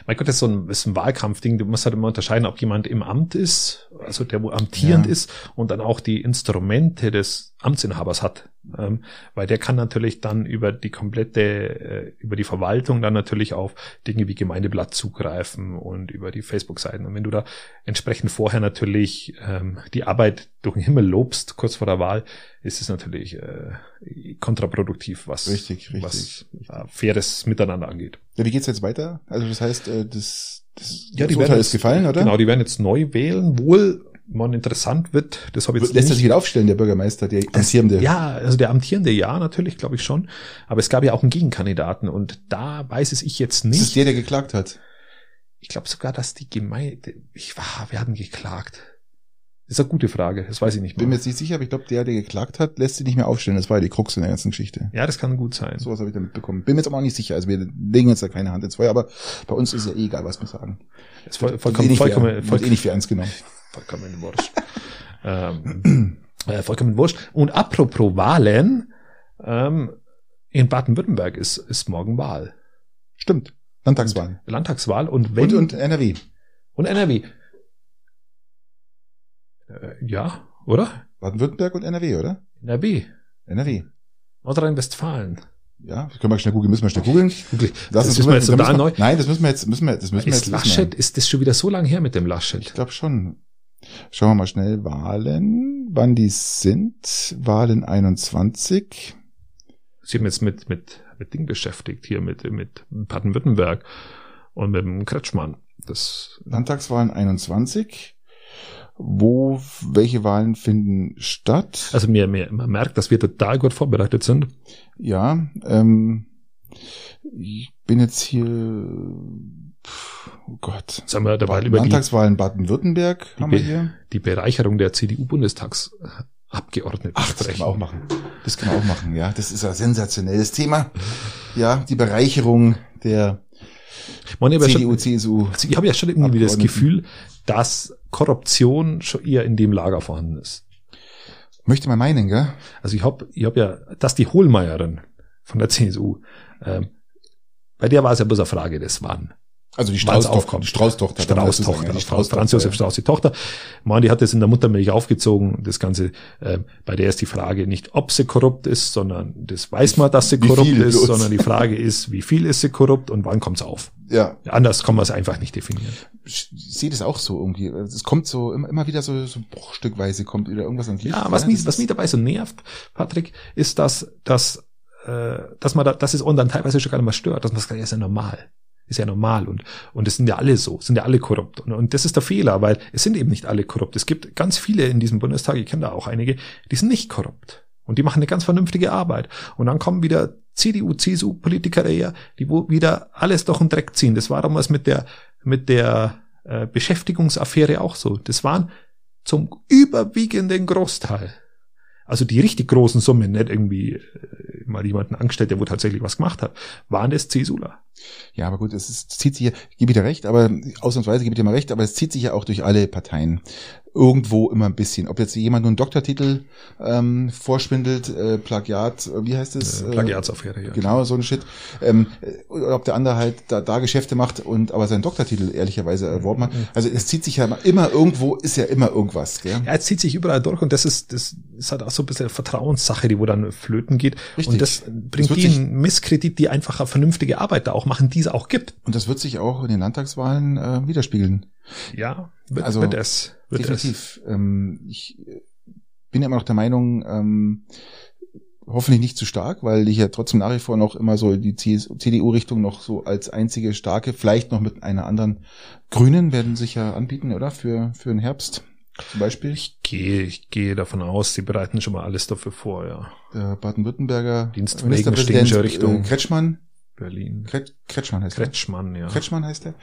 Mein Gott, das ist so ein, ist ein Wahlkampfding. Du musst halt immer unterscheiden, ob jemand im Amt ist, also der wo amtierend Ja. ist und dann auch die Instrumente des Amtsinhabers hat. Ähm, weil der kann natürlich dann über die komplette, äh, über die Verwaltung dann natürlich auf Dinge wie Gemeindeblatt zugreifen und über die Facebook-Seiten. Und wenn du da entsprechend vorher natürlich ähm, die Arbeit durch den Himmel lobst, kurz vor der Wahl, ist es natürlich äh, kontraproduktiv, was, Richtig, richtig, was. Äh, faires Miteinander angeht. Ja, wie geht's jetzt weiter? Also das heißt, äh, das, das, Ja, die das werden Urteil jetzt, ist gefallen, oder? Genau, die werden jetzt neu wählen. Wohl, man interessant wird, das habe ich jetzt Lässt er nicht. sich wieder aufstellen, der Bürgermeister, der amtierende? Ja, also der amtierende ja, natürlich, glaube ich schon. Aber es gab ja auch einen Gegenkandidaten und da weiß es ich jetzt Das ist nicht. der, der geklagt hat. Ich glaube sogar, dass die Gemeinde, ich war, wir hatten geklagt. ist eine gute Frage, das weiß ich nicht Bin mir mehr. jetzt nicht sicher, aber ich glaube, der, der geklagt hat, lässt sie nicht mehr aufstellen. Das war ja die Krux in der ganzen Geschichte. Ja, das kann gut sein. Sowas habe ich da mitbekommen. Bin mir jetzt aber auch nicht sicher. Also wir legen jetzt da keine Hand ins Feuer, aber bei uns ist ja eh egal, was wir sagen. Das ist voll, vollkommen, eh nicht vollkommen, für, wird eh vollkommen, nicht für ernst genommen. Vollkommen wurscht. ähm, äh, vollkommen wurscht. Und apropos Wahlen, ähm, in Baden-Württemberg ist, ist morgen Wahl. Stimmt. Landtagswahlen. Landtagswahl und wenn, Und, und NRW. und NRW. Äh, ja, oder? Baden-Württemberg und NRW, oder? NRW. NRW. Nordrhein-Westfalen. Ja, können wir schnell googeln, müssen wir schnell googeln. Das, Das ist müssen wir jetzt da neu. Nein, das müssen wir jetzt, müssen wir, das müssen wir Ist jetzt Laschet, ist das schon wieder so lange her mit dem Laschet? Ich glaube schon. Schauen wir mal schnell Wahlen, wann die sind. Wahlen 21. Sie haben jetzt mit, mit, mit Ding beschäftigt, hier mit, mit Baden-Württemberg und mit dem Kretschmann. Das, Landtagswahlen 21. Wo, welche Wahlen finden statt? also mir, mir, man merkt, dass wir total gut vorbereitet sind. Ja, ähm, ich bin jetzt hier, oh Gott. Sagen wir dabei über die, Landtagswahlen Baden-Württemberg haben wir hier. die Bereicherung der CDU-Bundestagsabgeordneten Ach, das können sprechen. wir auch machen. Das können wir auch machen, ja. Das ist ein sensationelles Thema. Ja, die Bereicherung der Man, ich habe ja CDU, schon, CSU. also ich habe ja schon irgendwie das. Gefühl, dass Korruption schon eher in dem Lager vorhanden ist. Möchte man meinen, gell? Also ich habe ich hab ja, dass die Hohlmeierin von der CSU, ähm, bei der war es ja bloß eine Frage des Wann. Also die Strauß-Tochter. Die Strauß-Tochter. Strauß-Tochter, ja, die Strauß, Franz Josef Strauß, die Tochter. Man, die hat das in der Muttermilch aufgezogen, das Ganze. Äh, bei der ist die Frage nicht, ob sie korrupt ist, sondern das weiß man, dass sie Wie korrupt ist, bloß? sondern die Frage ist, wie viel ist sie korrupt und wann kommt's auf? Ja, Anders kann man es einfach nicht definieren. ich sehe das auch so irgendwie. Es kommt so immer, immer wieder so, so bruchstückweise kommt wieder irgendwas ans Licht. Ja, was das mich, was mich dabei so nervt, Patrick, ist, dass, dass, äh, dass man da, dass es uns dann teilweise schon gar nicht mehr stört, dass man sagt, ja, ist ja normal. Ist ja normal und, und es sind ja alle so, sind ja alle korrupt. Und, und das ist der Fehler, weil es sind eben nicht alle korrupt. Es gibt ganz viele in diesem Bundestag, ich kenne da auch einige, die sind nicht korrupt. Und die machen eine ganz vernünftige Arbeit. Und dann kommen wieder CDU, CSU-Politiker daher, die wo wieder alles durch den Dreck ziehen. Das war damals mit der, mit der äh, Beschäftigungsaffäre auch so. Das waren zum überwiegenden Großteil. Also die richtig großen Summen, nicht irgendwie äh, mal jemanden angestellt, der wo tatsächlich was gemacht hat, waren das CSUler. Ja, aber gut, es ist, zieht sich ja, ich gebe dir recht, aber ausnahmsweise gebe ich dir mal recht, aber es zieht sich ja auch durch alle Parteien. Irgendwo immer ein bisschen. Ob jetzt jemand nur einen Doktortitel ähm, vorschwindelt, äh, Plagiat, äh, wie heißt es? Äh, Plagiatsaffäre, ja. Genau, so ein Shit. Ähm, äh, oder ob der andere halt da, da Geschäfte macht und aber seinen Doktortitel ehrlicherweise erworben hat. Also es zieht sich ja immer- immer irgendwo, ist ja immer irgendwas. Gell? Ja, es zieht sich überall durch und das ist, das ist halt auch so ein bisschen eine Vertrauenssache, die wo dann flöten geht. Richtig. Und das bringt wird die einen Misskredit, die einfach eine vernünftige Arbeit da auch machen, die es auch gibt. Und das wird sich auch in den Landtagswahlen äh, widerspiegeln. Ja, wird, Also, wird es. Wird es. Definitiv. Ähm, ich äh, bin ja immer noch der Meinung, ähm, hoffentlich nicht zu stark, weil ich ja trotzdem nach wie vor noch immer so die CDU-Richtung noch so als einzige starke, vielleicht noch mit einer anderen Grünen werden sich ja anbieten, oder? Für, für den Herbst zum Beispiel. Ich gehe, ich gehe davon aus, sie bereiten schon mal alles dafür vor, ja. Der Baden-Württemberger Dienstwegen stehen schon Richtung- äh, Kretschmann. Berlin. Kret, Kretschmann heißt er. Kretschmann, ja. Kretschmann heißt er.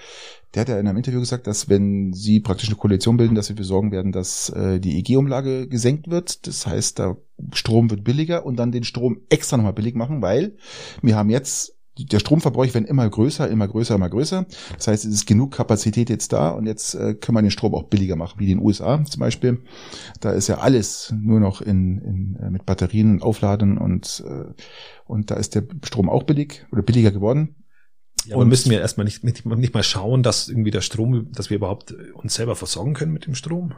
Der hat ja in einem Interview gesagt, dass wenn sie praktisch eine Koalition bilden, dass sie dafür sorgen werden, dass äh, die EG-Umlage gesenkt wird. Das heißt, der Strom wird billiger und dann den Strom extra nochmal billig machen, weil wir haben jetzt der Stromverbrauch wird immer größer, immer größer, immer größer. Das heißt, es ist genug Kapazität jetzt da und jetzt äh, können wir den Strom auch billiger machen, wie in den USA zum Beispiel. Da ist ja alles nur noch in, in, äh, mit Batterien aufladen und, äh, und da ist der Strom auch billig oder billiger geworden. Ja, aber Und- müssen wir erstmal nicht, nicht, nicht mal schauen, dass irgendwie der Strom, dass wir überhaupt uns selber versorgen können mit dem Strom?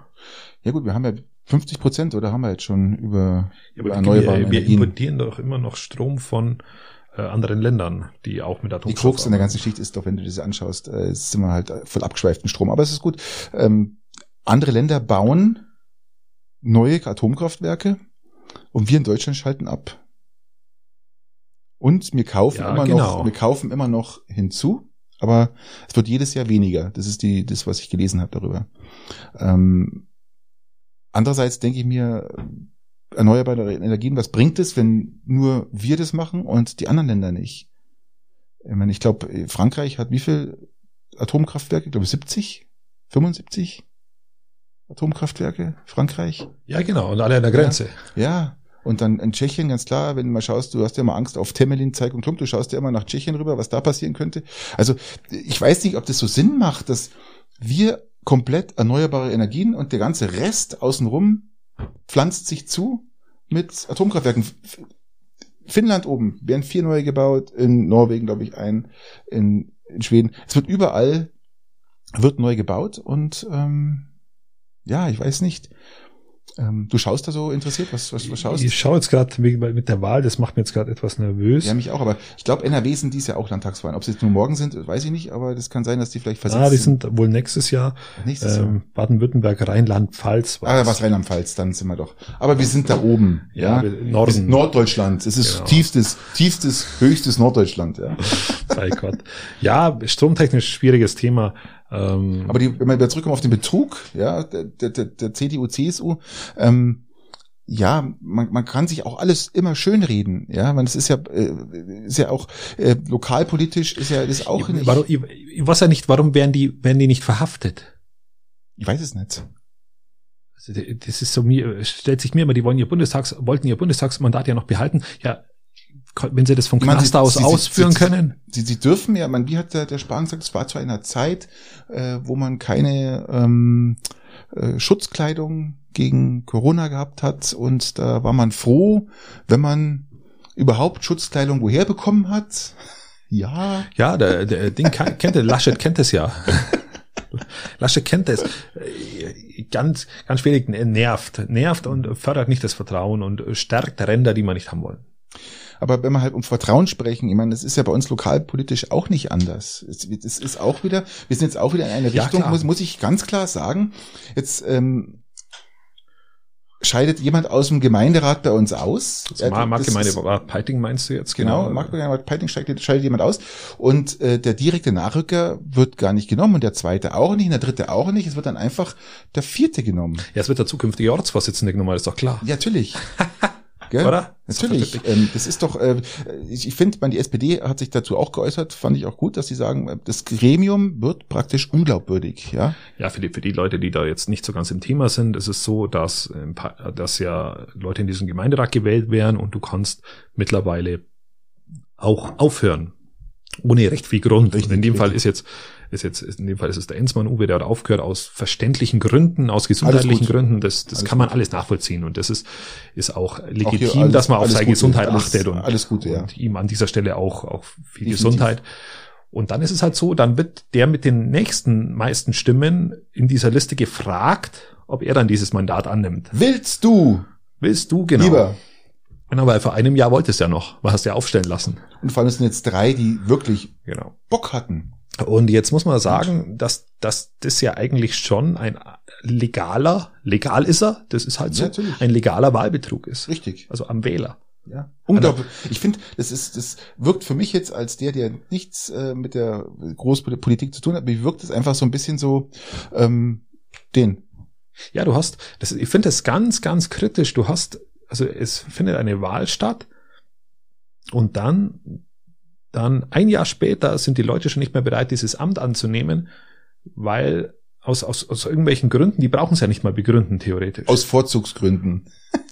Ja gut, wir haben ja 50 Prozent oder haben wir jetzt schon über, Ja, über aber wir, erneuerbare wir, wir Energien. importieren doch immer noch Strom von äh, anderen Ländern, die auch mit Die Atomstoff Krux in der ganzen Geschichte ist doch, wenn du das anschaust, äh, sind wir halt voll abgeschweiften Strom. Aber es ist gut. Ähm, andere Länder bauen neue Atomkraftwerke und wir in Deutschland schalten ab. Und wir kaufen Ja, immer genau. noch, wir kaufen immer noch hinzu, aber es wird jedes Jahr weniger. Das ist die, das, was ich gelesen habe darüber. Ähm, andererseits denke ich mir, erneuerbare Energien, was bringt es, wenn nur wir das machen und die anderen Länder nicht? Ich meine, ich glaube, Frankreich hat wie viel Atomkraftwerke? Ich glaube 70? 75? Atomkraftwerke, Frankreich. Ja, genau, und alle an der Grenze. Ja, ja. Und dann in Tschechien, ganz klar, wenn du mal schaust, du hast ja immer Angst auf Temelin, Zeig und Klump, du schaust ja immer nach Tschechien rüber, was da passieren könnte. Also ich weiß nicht, ob das so Sinn macht, dass wir komplett erneuerbare Energien und der ganze Rest außenrum pflanzt sich zu mit Atomkraftwerken. Finnland oben werden vier neue gebaut, in Norwegen glaube ich ein, in, in Schweden. Es wird überall wird neu gebaut und ähm, ja, ich weiß nicht. Ähm, du schaust da so interessiert, was, was, was schaust Ich schaue jetzt gerade mit der Wahl, das macht mir jetzt gerade etwas nervös. Ja, mich auch, aber ich glaube, NRW sind dies ja auch Landtagswahlen. Ob sie jetzt nur morgen sind, weiß ich nicht, aber das kann sein, dass die vielleicht versetzt Ah, die sind wohl nächstes Jahr. Nächstes ähm, Jahr. Baden-Württemberg, Rheinland-Pfalz. Ah, was Rheinland-Pfalz, dann sind wir doch. Aber wir sind da oben, ja. ja. Norden. Norddeutschland. Es ist genau. tiefstes, tiefstes, höchstes Norddeutschland, ja. Sei Gott. Ja, stromtechnisch schwieriges Thema. Ähm, aber die, wenn wir wieder zurückkommen auf den Betrug, ja, der, der, der CDU, CSU, ähm, ja, man, man kann sich auch alles immer schön reden, ja, man es ist ja äh, ist ja auch äh, lokalpolitisch ist ja das auch nicht. Warum, ich, ich weiß ja nicht, warum werden die werden die nicht verhaftet? Ich weiß es nicht. Also, das ist so mir stellt sich mir immer, die wollen ihr Bundestags wollten ihr Bundestagsmandat ja noch behalten. Ja, wenn sie das vom Knast aus sie, ausführen sie, können? Sie, sie dürfen ja, man, wie hat der, der Spahn gesagt, es war zu einer Zeit, äh, wo man keine ähm, äh, Schutzkleidung gegen Corona gehabt hat und da war man froh, wenn man überhaupt Schutzkleidung woher bekommen hat. Ja. Ja, der, der Ding kennt der Laschet kennt es ja. Laschet kennt es. Ganz, ganz schwierig, nervt, nervt und fördert nicht das Vertrauen und stärkt Ränder, die man nicht haben wollen. Aber wenn wir halt um Vertrauen sprechen, ich meine, das ist ja bei uns lokalpolitisch auch nicht anders. Es, es ist auch wieder, wir sind jetzt auch wieder in eine ja, Richtung, muss, muss ich ganz klar sagen. Jetzt ähm, scheidet jemand aus dem Gemeinderat bei uns aus. Also ja, Marktgemeinderat Peiting meinst du jetzt? Genau, genau Marktgemeinderat Peiting scheidet, scheidet jemand aus. Und äh, der direkte Nachrücker wird gar nicht genommen und der zweite auch nicht und der dritte auch nicht. Es wird dann einfach der vierte genommen. Ja, es wird der zukünftige Ortsvorsitzende genommen, das ist doch klar. Ja, natürlich. Gell? Oder? Natürlich. Ähm, das ist doch, äh, ich, ich finde, die SPD hat sich dazu auch geäußert, fand ich auch gut, dass sie sagen, äh, das Gremium wird praktisch unglaubwürdig, ja? Ja, für die, für die Leute, die da jetzt nicht so ganz im Thema sind, ist es so, dass, dass ja Leute in diesen Gemeinderat gewählt werden und du kannst mittlerweile auch aufhören. Ohne recht viel Grund. Richtig, in dem richtig. Fall ist jetzt ist jetzt, in dem Fall ist es der Enzmann Uwe, der hat aufgehört aus verständlichen Gründen, aus gesundheitlichen Gründen. Das, das kann man gut. alles nachvollziehen und das ist, ist auch legitim, auch alles, dass man auf seine Gute, Gesundheit alles, achtet und, alles Gute, ja. und ihm an dieser Stelle auch, auch viel Definitiv. Gesundheit. Und dann ist es halt so, dann wird der mit den nächsten meisten Stimmen in dieser Liste gefragt, ob er dann dieses Mandat annimmt. Willst du? Willst du, genau. Lieber. Genau, weil vor einem Jahr wolltest du ja noch, was hast du ja aufstellen lassen. Und vor allem sind jetzt drei, die wirklich genau. Bock hatten. Und jetzt muss man sagen, dass, dass das ja eigentlich schon ein legaler, legal ist er, das ist halt so, ja, ein legaler Wahlbetrug ist. Richtig. Also am Wähler. Ja, unglaublich. Ich finde, das ist, das wirkt für mich jetzt als der, der nichts äh, mit der Großpolitik zu tun hat, mir wirkt es einfach so ein bisschen so, ähm, den. Ja, du hast, das, ich finde das ganz, ganz kritisch. Du hast, also es findet eine Wahl statt und dann dann ein Jahr später sind die Leute schon nicht mehr bereit, dieses Amt anzunehmen, weil aus, aus, aus irgendwelchen Gründen, die brauchen es ja nicht mal begründen, theoretisch. Aus Vorzugsgründen.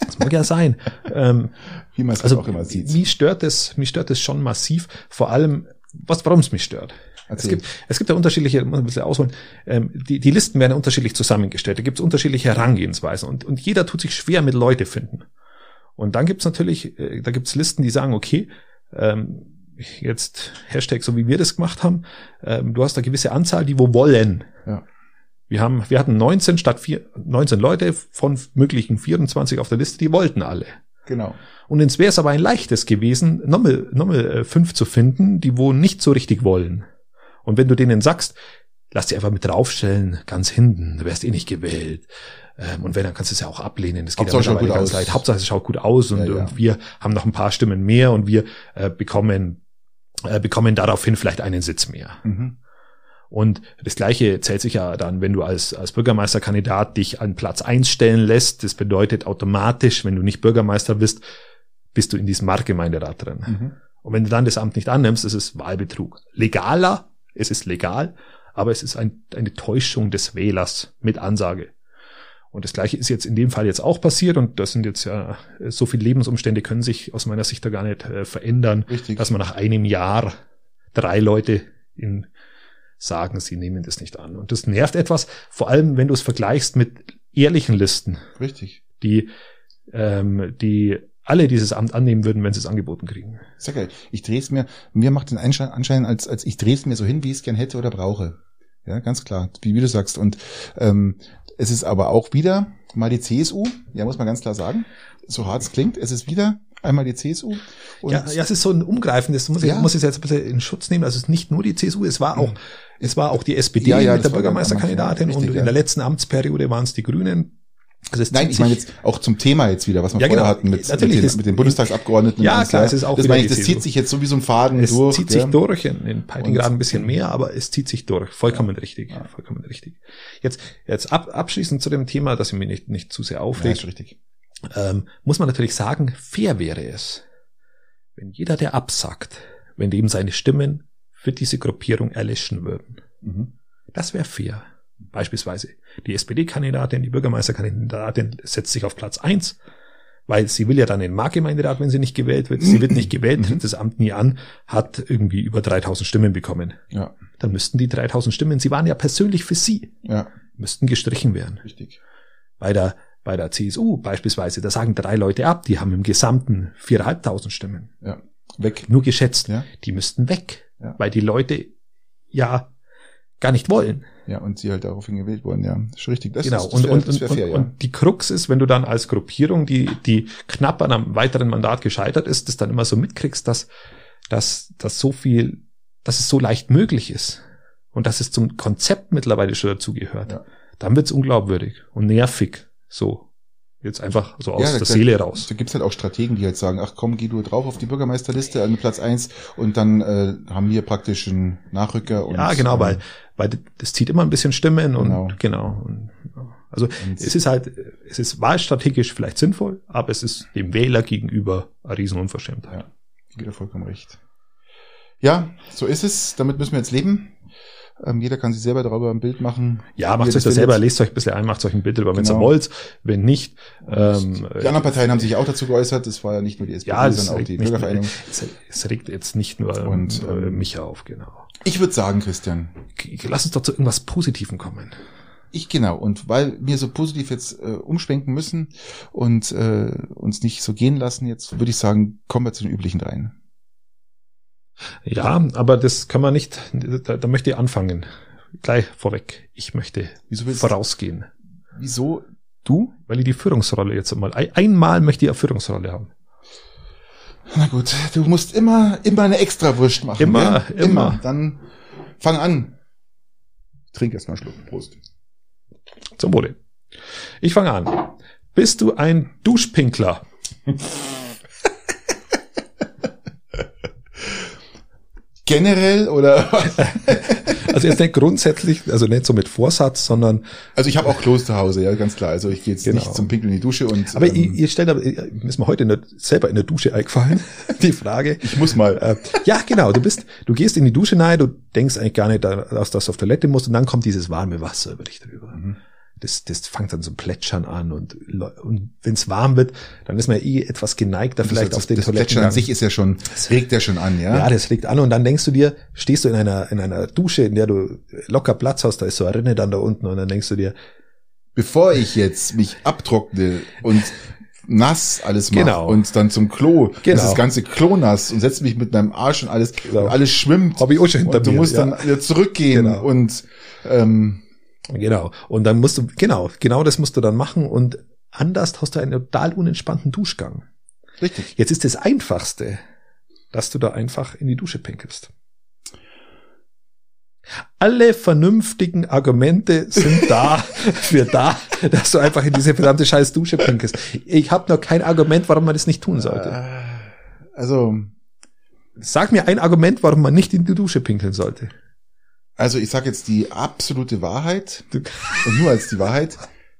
Das mag ja sein. ähm, Wie man es also, auch immer sieht. Mich stört es, mich stört es schon massiv. Vor allem, was, warum es mich stört. Es gibt, es gibt ja unterschiedliche, muss ein bisschen ausholen, ähm, die, die Listen werden unterschiedlich zusammengestellt. Da gibt es unterschiedliche Herangehensweisen und, und jeder tut sich schwer mit Leute finden. Und dann gibt es natürlich, äh, da gibt es Listen, die sagen, okay, ähm, jetzt Hashtag, so wie wir das gemacht haben, ähm, du hast eine gewisse Anzahl, die wo wollen. Ja. Wir haben, wir hatten 19 statt vier, 19 Leute von möglichen 24 auf der Liste, die wollten alle. Genau. Und jetzt wäre es aber ein leichtes gewesen, nochmal, nochmal äh, fünf zu finden, die wo nicht so richtig wollen. Und wenn du denen sagst, lass sie einfach mit draufstellen, ganz hinten, du wärst eh nicht gewählt. Ähm, und wenn, dann kannst du es ja auch ablehnen. Das geht Hauptsache ja mittlerweile ganz leid. Hauptsache es schaut gut aus und, ja, ja. und, wir haben noch ein paar Stimmen mehr und wir äh, bekommen äh, bekommen daraufhin vielleicht einen Sitz mehr. Mhm. Und das Gleiche zählt sich ja dann, wenn du als, als Bürgermeisterkandidat dich an Platz eins stellen lässt. Das bedeutet automatisch, wenn du nicht Bürgermeister bist, bist du in diesem Marktgemeinderat drin. Mhm. Und wenn du dann das Amt nicht annimmst, ist es Wahlbetrug. Legaler, es ist legal, aber es ist ein, eine Täuschung des Wählers mit Ansage. Und das Gleiche ist jetzt in dem Fall jetzt auch passiert und das sind jetzt ja, so viele Lebensumstände können sich aus meiner Sicht da gar nicht äh, verändern, Richtig. dass man nach einem Jahr drei Leute in sagen, sie nehmen das nicht an. Und das nervt etwas, vor allem wenn du es vergleichst mit ehrlichen Listen, Richtig. die, ähm, die alle dieses Amt annehmen würden, wenn sie es angeboten kriegen. Sehr geil. Ich drehe es mir, mir macht den Anschein, Anschein als, als ich drehe es mir so hin, wie ich es gern hätte oder brauche. Ja, ganz klar, wie, wie du sagst. Und ähm, es ist aber auch wieder mal die CSU, ja, muss man ganz klar sagen, so hart es klingt, es ist wieder einmal die CSU. Und Ja, ja, es ist so ein umgreifendes, muss ich, Ja. muss ich jetzt ein bisschen in Schutz nehmen. Also es ist nicht nur die CSU, es war auch, es war auch die SPD Ja, ja, mit der Bürgermeisterkandidatin Anfang, und richtig, in der letzten Amtsperiode waren es die Grünen. Also es Nein, ich meine jetzt auch zum Thema jetzt wieder, was wir Ja, vorher genau. hatten mit, Natürlich, mit, den, mit den Bundestagsabgeordneten. Ja, klar, es ist auch das meine ich, das zieht sich jetzt so wie so ein Faden Es durch. zieht ja. sich durch, in, in Und- Graden ein bisschen mehr, aber es zieht sich durch. Vollkommen richtig. Vollkommen richtig. Jetzt, jetzt ab, abschließend zu dem Thema, dass ich mich nicht, nicht zu sehr Ja, aufregt, ist richtig. ähm, muss man natürlich sagen, fair wäre es, wenn jeder, der absagt, wenn dem seine Stimmen für diese Gruppierung erlischen würden. Mhm. Das wäre fair. Beispielsweise die SPD-Kandidatin, die Bürgermeisterkandidatin setzt sich auf Platz eins, weil sie will ja dann in den Marktgemeinderat, wenn sie nicht gewählt wird. Sie wird nicht gewählt, tritt das Amt nie an, hat irgendwie über 3000 Stimmen bekommen. Ja, Dann müssten die 3000 Stimmen, sie waren ja persönlich für sie, ja, müssten gestrichen werden. richtig. Bei der, bei der CSU beispielsweise, da sagen drei Leute ab, die haben im Gesamten 4.500 Stimmen. Ja, weg. Nur geschätzt. Ja. Die müssten weg, Ja. weil die Leute ja gar nicht wollen. Ja, und sie halt daraufhin gewählt wurden, ja. Ist schon richtig. Das genau. ist, das und, wär, und, das und, fair, und, ja. und die Krux ist, wenn du dann als Gruppierung, die, die knapp an einem weiteren Mandat gescheitert ist, das dann immer so mitkriegst, dass, dass, dass so viel, dass es so leicht möglich ist und dass es zum Konzept mittlerweile schon dazugehört, Ja. dann wird's unglaubwürdig und nervig. So. Jetzt einfach so aus Ja, der Seele raus. Da gibt's halt auch Strategen, die halt sagen, ach komm, geh du drauf auf die Bürgermeisterliste an Platz eins und dann äh, haben wir praktisch einen Nachrücker. Und, Ja, genau, ähm, weil, weil das zieht immer ein bisschen Stimmen und Genau. genau. Und, also Und- es ist halt, es ist wahlstrategisch vielleicht sinnvoll, aber es ist dem Wähler gegenüber eine Riesenunverschämtheit. Ja, wieder vollkommen recht. Ja, so ist es. Damit müssen wir jetzt leben. Ähm, jeder kann sich selber darüber ein Bild machen. Ja, macht euch das selber, lest euch ein bisschen ein, macht euch ein Bild drüber, wenn ihr Genau. wollt, wenn nicht. Ähm, Die anderen Parteien haben sich auch dazu geäußert. Das war ja nicht nur die SPD, ja, sondern auch die Bürgervereinigung. es, es regt jetzt nicht nur Und, ähm, ähm, mich auf, genau. Ich würde sagen, Christian, Lass uns doch zu irgendwas Positivem kommen. ich genau. Und weil wir so positiv jetzt äh, umschwenken müssen und äh, uns nicht so gehen lassen, jetzt würde ich sagen, kommen wir zu den üblichen dreien. Ja, aber das kann man nicht, da, da möchte ich anfangen. Gleich vorweg. Ich möchte Wieso vorausgehen. Wieso du? Weil ich die Führungsrolle jetzt mal, ein- einmal möchte ich eine Führungsrolle haben. Na gut, du musst immer, immer eine Extrawurst machen. Immer, gell? immer. Dann fang an. Trink erst mal einen Schluck. Prost. Zum Wohle. Ich fange an. Bist du ein Duschpinkler? Generell oder? Also jetzt nicht grundsätzlich, also nicht so mit Vorsatz, sondern, Also ich habe auch Klos zu Hause, ja, ganz klar. Also ich gehe jetzt Genau. nicht zum Pinkeln in die Dusche und aber ähm, ihr, ihr stellt aber, ist mir heute in der, selber in der Dusche eingefallen, die Frage. ich muss mal. Äh, ja, genau, du bist, du gehst in die Dusche rein, du denkst eigentlich gar nicht, dass du auf Toilette musst und dann kommt dieses warme Wasser über dich drüber. Mhm. Das, das fängt dann so plätschern an und, und wenn es warm wird, dann ist man ja eh etwas geneigter vielleicht das, auf den das Toiletten. Plätschern an sich ist ja schon, das regt ja schon an, ja. Ja, das regt an und dann denkst du dir, stehst du in einer, in einer Dusche, in der du locker Platz hast, da ist so eine Rinne dann da unten und dann denkst du dir, Bevor ich jetzt mich abtrockne und nass alles mache Genau. und dann zum Klo, Genau. das, das ganze Klo nass und setze mich mit meinem Arsch und alles, Genau. und alles schwimmt. Hab ich auch schon hinter und du mir, musst ja. dann wieder zurückgehen Genau. und ähm, genau. Und dann musst du, genau, genau das musst du dann machen und anders hast du einen total unentspannten Duschgang. richtig. Jetzt ist das Einfachste, dass du da einfach in die Dusche pinkelst. Alle vernünftigen Argumente sind da für da, dass du einfach in diese verdammte scheiß Dusche pinkelst. Ich habe noch kein Argument, warum man das nicht tun sollte. Äh, Also, Sag mir ein Argument, warum man nicht in die Dusche pinkeln sollte. Also ich sage jetzt die absolute Wahrheit und nur als die Wahrheit.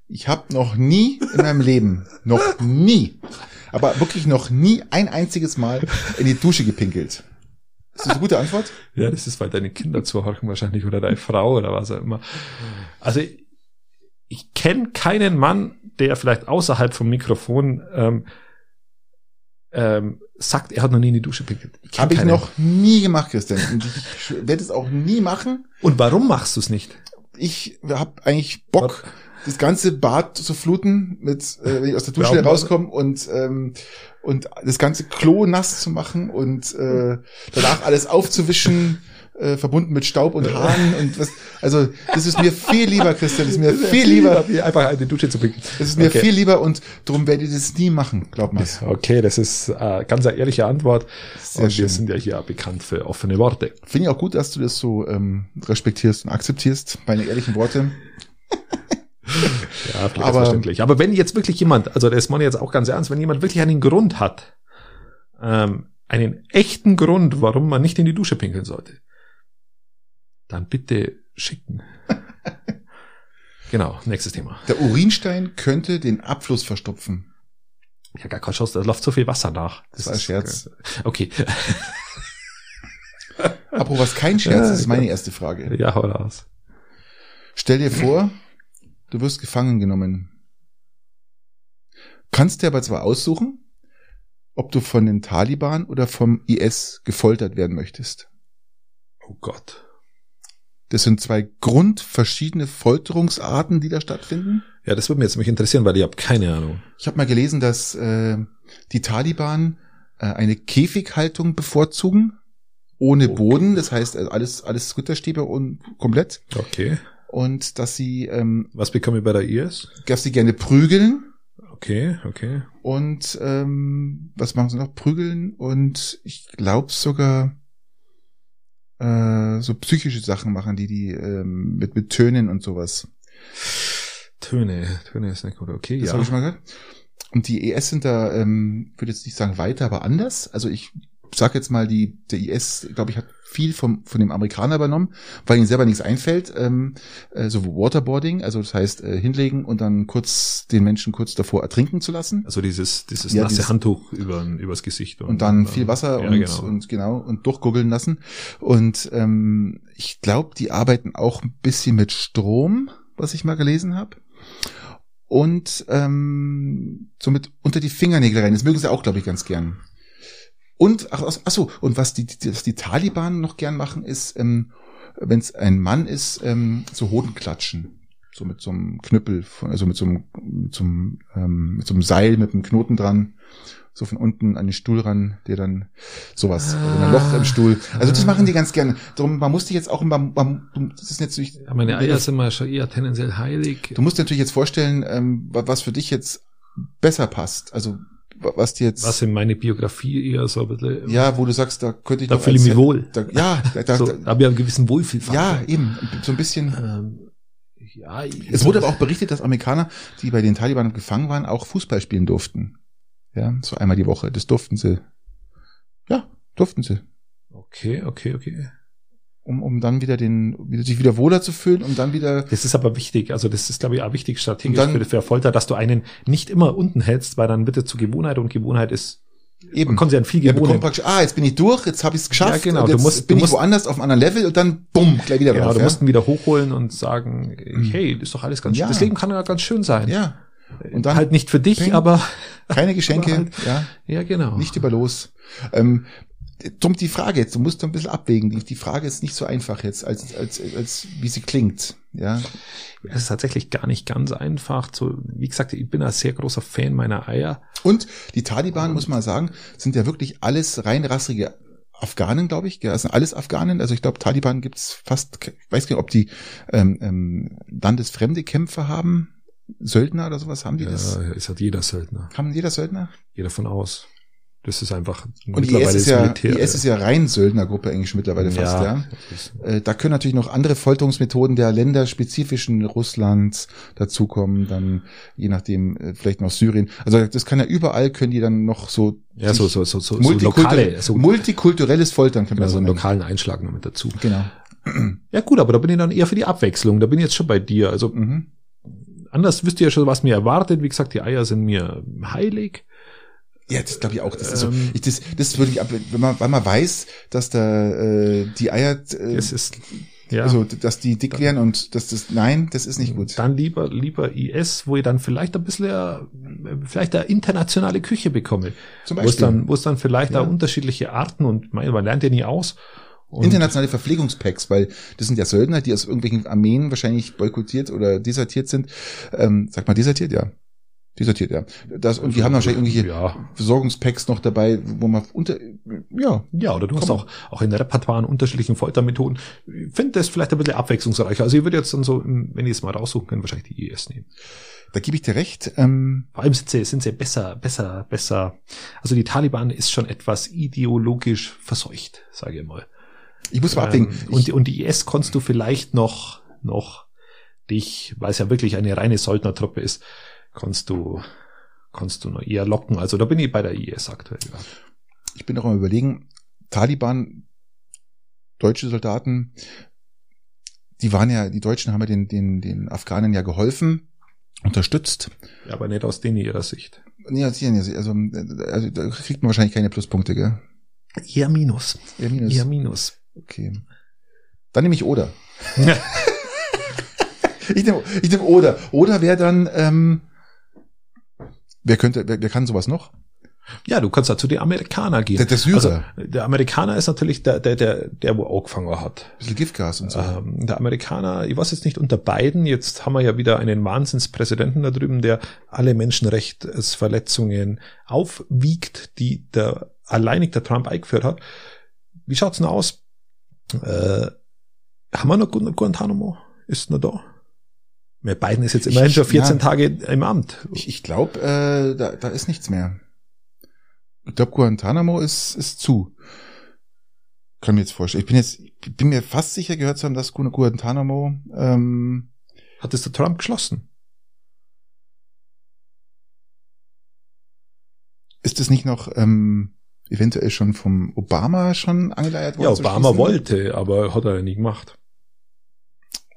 Ich habe noch nie in meinem Leben, noch nie, aber wirklich noch nie ein einziges Mal in die Dusche gepinkelt. Ist das eine gute Antwort? Ja, das ist, weil deine Kinder zuhorchen wahrscheinlich oder deine Frau oder was auch immer. Also ich kenne keinen Mann, der vielleicht außerhalb vom Mikrofon ähm, ähm, sagt, er hat noch nie in die Dusche pinkelt. Habe ich noch nie gemacht, Christian. Und ich werde es auch nie machen. Und warum machst du es nicht? Ich habe eigentlich Bock, das ganze Bad zu fluten, mit, äh, wenn ich aus der Dusche Warum? rauskomme und ähm, und das ganze Klo nass zu machen und äh, danach alles aufzuwischen, äh, verbunden mit Staub und Haaren und was. Also das ist mir viel lieber, Christian. Das ist mir viel lieber. wie einfach eine Dusche zu pinkeln. Das ist mir Okay. viel lieber und darum werde ich das nie machen, glaub mal. Okay, das ist äh, ganz eine ehrliche Antwort. Sehr und schön. wir sind ja hier bekannt für offene Worte. Finde ich auch gut, dass du das so ähm, respektierst und akzeptierst, meine ehrlichen Worte. Ja, Aber- selbstverständlich. Aber wenn jetzt wirklich jemand, also das meine ich jetzt auch ganz ernst, wenn jemand wirklich einen Grund hat, ähm, einen echten Grund, warum man nicht in die Dusche pinkeln sollte, dann bitte schicken. genau, nächstes Thema. Der Urinstein könnte den Abfluss verstopfen. Ja, gar kein Schuss, da läuft so viel Wasser nach. Das war ein Scherz. Okay. Apropos was kein Scherz, Ja, das ist meine erste Frage. Ja, hau raus. Stell dir vor, du wirst gefangen genommen. Kannst dir aber zwar aussuchen, ob du von den Taliban oder vom IS gefoltert werden möchtest. Oh Gott. Das sind zwei grundverschiedene Folterungsarten, die da stattfinden. Ja, das würde mich jetzt mich interessieren, weil ich habe keine Ahnung. Ich habe mal gelesen, dass äh, die Taliban äh, eine Käfighaltung bevorzugen, ohne Okay. Boden, das heißt äh, alles alles Ritterstäbe und komplett Okay. und dass sie ähm, Was bekomme ich bei der IS? dass sie gerne prügeln Okay, okay. und ähm, was machen sie noch? Prügeln und ich glaube sogar äh, so psychische Sachen machen, die die ähm, mit mit Tönen und sowas. Töne, Töne ist nicht gut. Okay, Das ja. habe ich mal gehört. Und die ES sind da, ähm, würde jetzt nicht sagen weiter, aber anders. Also ich sag jetzt mal, die der IS, glaube ich, hat viel vom von dem Amerikaner übernommen, weil ihnen selber nichts einfällt. Ähm, äh, so Waterboarding, also das heißt äh, hinlegen und dann kurz den Menschen kurz davor ertrinken zu lassen. Also dieses, dieses Ja, nasse dieses- Handtuch über, übers Gesicht. Und dann viel Wasser ja, und, genau. und genau und durchguggeln lassen. Und ähm, ich glaube, die arbeiten auch ein bisschen mit Strom, was ich mal gelesen habe. Und ähm, somit unter die Fingernägel rein. Das mögen sie auch, glaube ich, ganz gern. Und ach, ach so, und was die, die, was die Taliban noch gern machen, ist, ähm, wenn es ein Mann ist, ähm, so Hoden klatschen. So mit so einem Knüppel, von, also mit so einem, mit so einem, ähm, mit so einem Seil, mit einem Knoten dran, so von unten an den Stuhl ran, der dann sowas, also ein Loch im Stuhl. Also das machen die ganz gerne. Darum, man muss dich jetzt auch, man, man, das ist nicht, Ja, meine Eier sind mal schon eher tendenziell heilig. du musst dir natürlich jetzt vorstellen, ähm, wa- was für dich jetzt besser passt. Also was dir jetzt, Was in meine Biografie eher so ein bisschen, ja, wo du sagst, da könnte ich da fühle ich mich wohl. Da, ja, da, da, so, da, habe ich einen gewissen Wohlfühlfaktor. ja, eben, so ein bisschen. Ähm, ja, Es wurde aber auch berichtet, dass Amerikaner, die bei den Taliban gefangen waren, auch Fußball spielen durften. Ja, so einmal die Woche. Das durften sie. Ja, durften sie. Okay, okay, okay. Um, um dann wieder den, sich wieder wohler zu fühlen, um dann wieder, Das ist aber wichtig, also das ist, glaube ich, auch wichtig strategisch dann- für, für Folter, dass du einen nicht immer unten hältst, weil dann wird es zu Gewohnheit und Gewohnheit ist, eben. man kann sich an viel Ja, gewohnen. praktisch, ah, jetzt bin ich durch, jetzt habe ich es geschafft, Ja, genau, und du jetzt musst- bin du ich musst- woanders auf einem anderen Level und dann, bumm, gleich wieder Genau, drauf. du ja? musst ihn wieder hochholen und sagen, hey, das ist doch alles ganz Ja. schön. Das Leben kann ja ganz schön sein. ja, und dann halt nicht für dich, Ping. aber keine Geschenke, Aber halt- ja, ja, genau. nicht über los. Ähm, drum die Frage jetzt, du musst ein bisschen abwägen. Die, die Frage ist nicht so einfach jetzt, als, als, als wie sie klingt. Ja, Es ist tatsächlich gar nicht ganz einfach. So, wie gesagt, ich bin ein sehr großer Fan meiner Eier. Und die Taliban, muss man sagen, sind ja wirklich alles reinrassige Afghanen, glaube ich. Das sind alles Afghanen. Also ich glaube, Taliban gibt's fast, ich weiß nicht, ob die ähm, ähm, landesfremde Kämpfer haben. Söldner oder sowas, haben die das? Ja, es hat jeder Söldner. Haben jeder Söldner? Jeder von aus. Das ist einfach Und die IS ist ja, die IS ist ja rein Söldnergruppe eigentlich mittlerweile fast, ja. ist- Äh, Da können natürlich noch andere Folterungsmethoden der länderspezifischen Russlands dazukommen, dann je nachdem äh, vielleicht noch Syrien. Also das kann ja überall können die dann noch so Ja, so, so, so, so, multikulturell- lokale, so, multikulturelles Foltern kann genau, man so so einen nennen. lokalen Einschlag noch mit dazu. Genau. Ja gut, aber da bin ich dann eher für die Abwechslung. Da bin ich jetzt schon bei dir. Also Mhm. anders wüsst ihr ja schon, was mir erwartet. Wie gesagt, die Eier sind mir heilig. Ja, das glaube ich auch. Das ist so, Ähm, ich, das, das würde ich ab, wenn man, weil man weiß, dass da äh, die Eier, äh, Es ist Ja. Also, dass die dick werden und dass das, nein, das ist nicht gut. Dann lieber, lieber IS, wo ich dann vielleicht ein bisschen, äh, vielleicht eine internationale Küche bekomme. Zum Wo es Beispiel dann, wo es dann vielleicht Ja. auch unterschiedliche Arten und man, man lernt ja nie aus. Und internationale Verpflegungspacks, weil das sind ja Söldner, die aus irgendwelchen Armeen wahrscheinlich boykottiert oder desertiert sind. Ähm, sag mal desertiert, ja. Desertiert, ja. Das, und die haben wahrscheinlich irgendwelche Ja. Versorgungspacks noch dabei, wo man unter, ja, Ja, oder du hast Komm. auch, auch in der Repertoire an unterschiedlichen Foltermethoden. Ich finde das vielleicht ein bisschen abwechslungsreicher. Also ich würde jetzt dann so, wenn ich es mal raussuchen kann, wahrscheinlich die IS nehmen. da gebe ich dir recht. Ähm, Vor allem sind sie, sind sie besser, besser, besser. Also die Taliban ist schon etwas ideologisch verseucht, sage ich mal. ich muss mal abwägen. Ähm, und, die- und die IS konntest du vielleicht noch, noch dich, weil es ja wirklich eine reine Söldnertruppe ist, konntest du, konntest du noch eher locken. Also da bin ich bei der IS aktuell. Ja. ich bin auch am überlegen, Taliban, deutsche Soldaten, die waren ja, die Deutschen haben ja den, den, den Afghanen ja geholfen, unterstützt. ja, aber nicht aus denen ihrer Sicht. Nee, also, also, also da kriegt man wahrscheinlich keine Pluspunkte, gell? Eher Minus. Ja, minus. Eher Minus. Okay. Dann nehme ich Oder. Ich nehme ich nehm Oder. Oder wäre dann, ähm, wer könnte, wer, wer kann sowas noch? Ja, du kannst da zu den Amerikaner gehen. Der, der Syrer. Also, der Amerikaner ist natürlich der, der, der, der wo angefangen hat. Ein bisschen Giftgas und so. Ähm, der Amerikaner, ich weiß jetzt nicht unter beiden, jetzt haben wir ja wieder einen Wahnsinnspräsidenten da drüben, der alle Menschenrechtsverletzungen aufwiegt, die der alleinig der Trump eingeführt hat. Wie schaut's denn aus? Äh, haben wir noch Gu- Guantanamo? Ist noch da? Biden ist jetzt immerhin Ich- schon 14 ja. Tage im Amt. Ich, ich glaube, äh, da, da ist nichts mehr. Ich glaube, Guantanamo ist, ist zu. Kann mir jetzt vorstellen. Ich bin jetzt, ich bin mir fast sicher gehört zu haben, dass Gu- Guantanamo, ähm, Hat es der Trump geschlossen? ist es nicht noch ähm, eventuell schon vom Obama schon angeleiert worden? Ja, Obama wollte, aber hat er nie gemacht.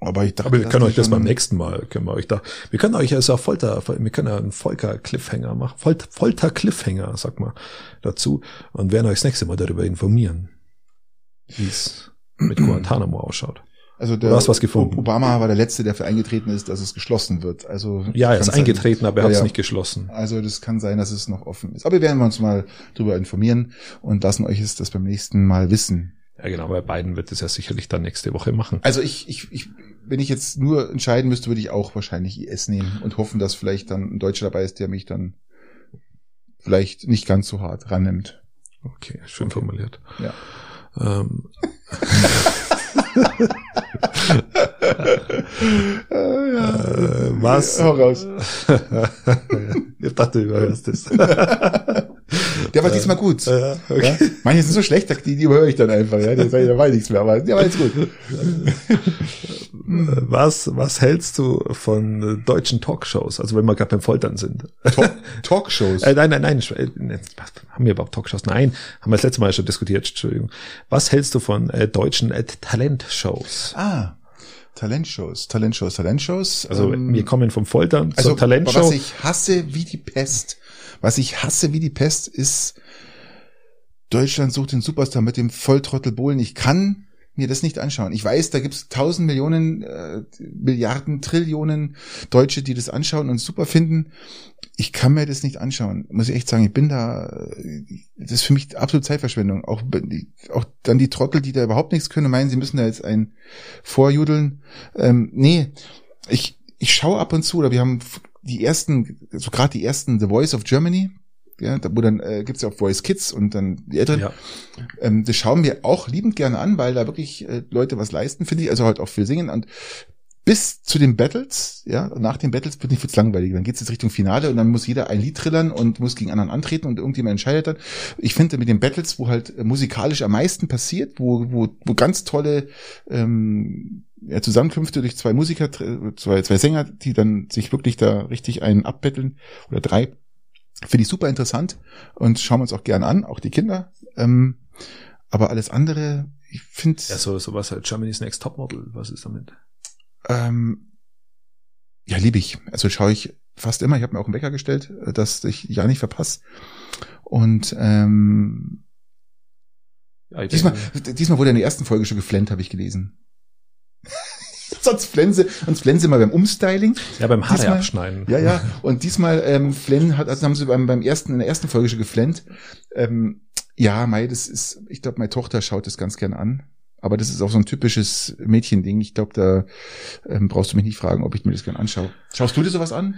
Aber ich dachte, Aber wir können euch das beim nächsten Mal, können wir euch da, wir können euch also auf Folter, wir können ja einen Folter-Cliffhanger machen, Folter- Folter-Cliffhanger, sag mal, dazu und werden euch das nächste Mal darüber informieren, wie es mit Guantanamo ausschaut. Also der Du hast was gefunden. Obama war der Letzte, der für eingetreten ist, dass es geschlossen wird. Also Ja, er ist sein- eingetreten, aber er Ja, hat es ja. nicht geschlossen. Also das kann sein, dass es noch offen ist. Aber wir werden uns mal darüber informieren und lassen euch es das beim nächsten Mal wissen. Ja, genau, bei Biden wird es ja sicherlich dann nächste Woche machen. Also ich, ich, ich, wenn ich jetzt nur entscheiden müsste, würde ich auch wahrscheinlich IS nehmen und hoffen, dass vielleicht dann ein Deutscher dabei ist, der mich dann vielleicht nicht ganz so hart rannimmt. Okay, schön formuliert. Ja. Ähm, äh, was? Hau raus. ich dachte, du überhörst es. Der war diesmal gut. Ja, Ja? okay. Manche sind so schlecht, die, die überhöre ich dann einfach. Ja? Da, war nichts mehr, aber der war jetzt gut. Was, was hältst du von äh, deutschen Talkshows? Also wenn wir gerade beim Foltern sind. Talk, Talkshows. Äh, nein, nein, nein. äh, ne, Haben wir überhaupt Talkshows? Nein, haben wir das letzte Mal schon diskutiert. Entschuldigung. Was hältst du von äh, deutschen äh, Talentshows? Ah, Talentshows, Talentshows, Talentshows. Also ähm, wir kommen vom Foltern also zur Talentshow. was ich hasse wie die Pest, was ich hasse wie die Pest ist Deutschland sucht den Superstar mit dem Volltrottel Bohlen. Ich kann mir das nicht anschauen. Ich weiß, da gibt's tausend Millionen, äh, Milliarden, Trillionen Deutsche, die das anschauen und super finden. Ich kann mir das nicht anschauen, muss ich echt sagen. Ich bin da, äh, das ist für mich absolute Zeitverschwendung. Auch, auch dann die Trottel, die da überhaupt nichts können, meinen, sie müssen da jetzt ein vorjudeln. Ähm, nee, ich, ich schaue ab und zu, oder wir haben die ersten, so gerade die ersten The Voice of Germany, ja, da, wo dann äh, gibt's ja auch Voice Kids und dann die Älteren. Ja. Ähm, das schauen wir auch liebend gerne an, weil da wirklich äh, Leute was leisten, finde ich, also halt auch viel singen und bis zu den Battles, ja, nach den Battles wird nicht wird's langweilig. Dann geht's jetzt Richtung Finale und dann muss jeder ein Lied trillern und muss gegen anderen antreten und irgendjemand entscheidet dann. Ich finde mit den Battles, wo halt äh, musikalisch am meisten passiert, wo, wo, wo ganz tolle ähm, ja, Zusammenkünfte durch zwei Musiker, zwei, zwei Sänger, die dann sich wirklich da richtig einen abbetteln oder drei, finde ich super interessant und schauen wir uns auch gern an, auch die Kinder. Ähm, aber alles andere, ich finde, Ja, so, so was halt Germany's Next Topmodel. Was ist damit? ähm, ja, liebe ich. Also schaue ich fast immer. Ich habe mir auch einen Wecker gestellt, äh, dass ich ja nicht verpasse. Und ähm, Ja, diesmal, diesmal wurde in der ersten Folge schon geflennt, habe ich gelesen. Sonst flennen sie, sonst flennen sie mal beim Umstyling. Ja, beim Haare Diesmal- abschneiden. Ja, ja. Und diesmal ähm, flennen hat, also haben sie beim, beim ersten, in der ersten Folge schon geflennt. Ähm, ja, Mai, das ist, ich glaube, meine Tochter schaut das ganz gern an. Aber das ist auch so ein typisches Mädchending. Ich glaube, da ähm, brauchst du mich nicht fragen, ob ich mir das gern anschaue. Schaust du dir sowas an?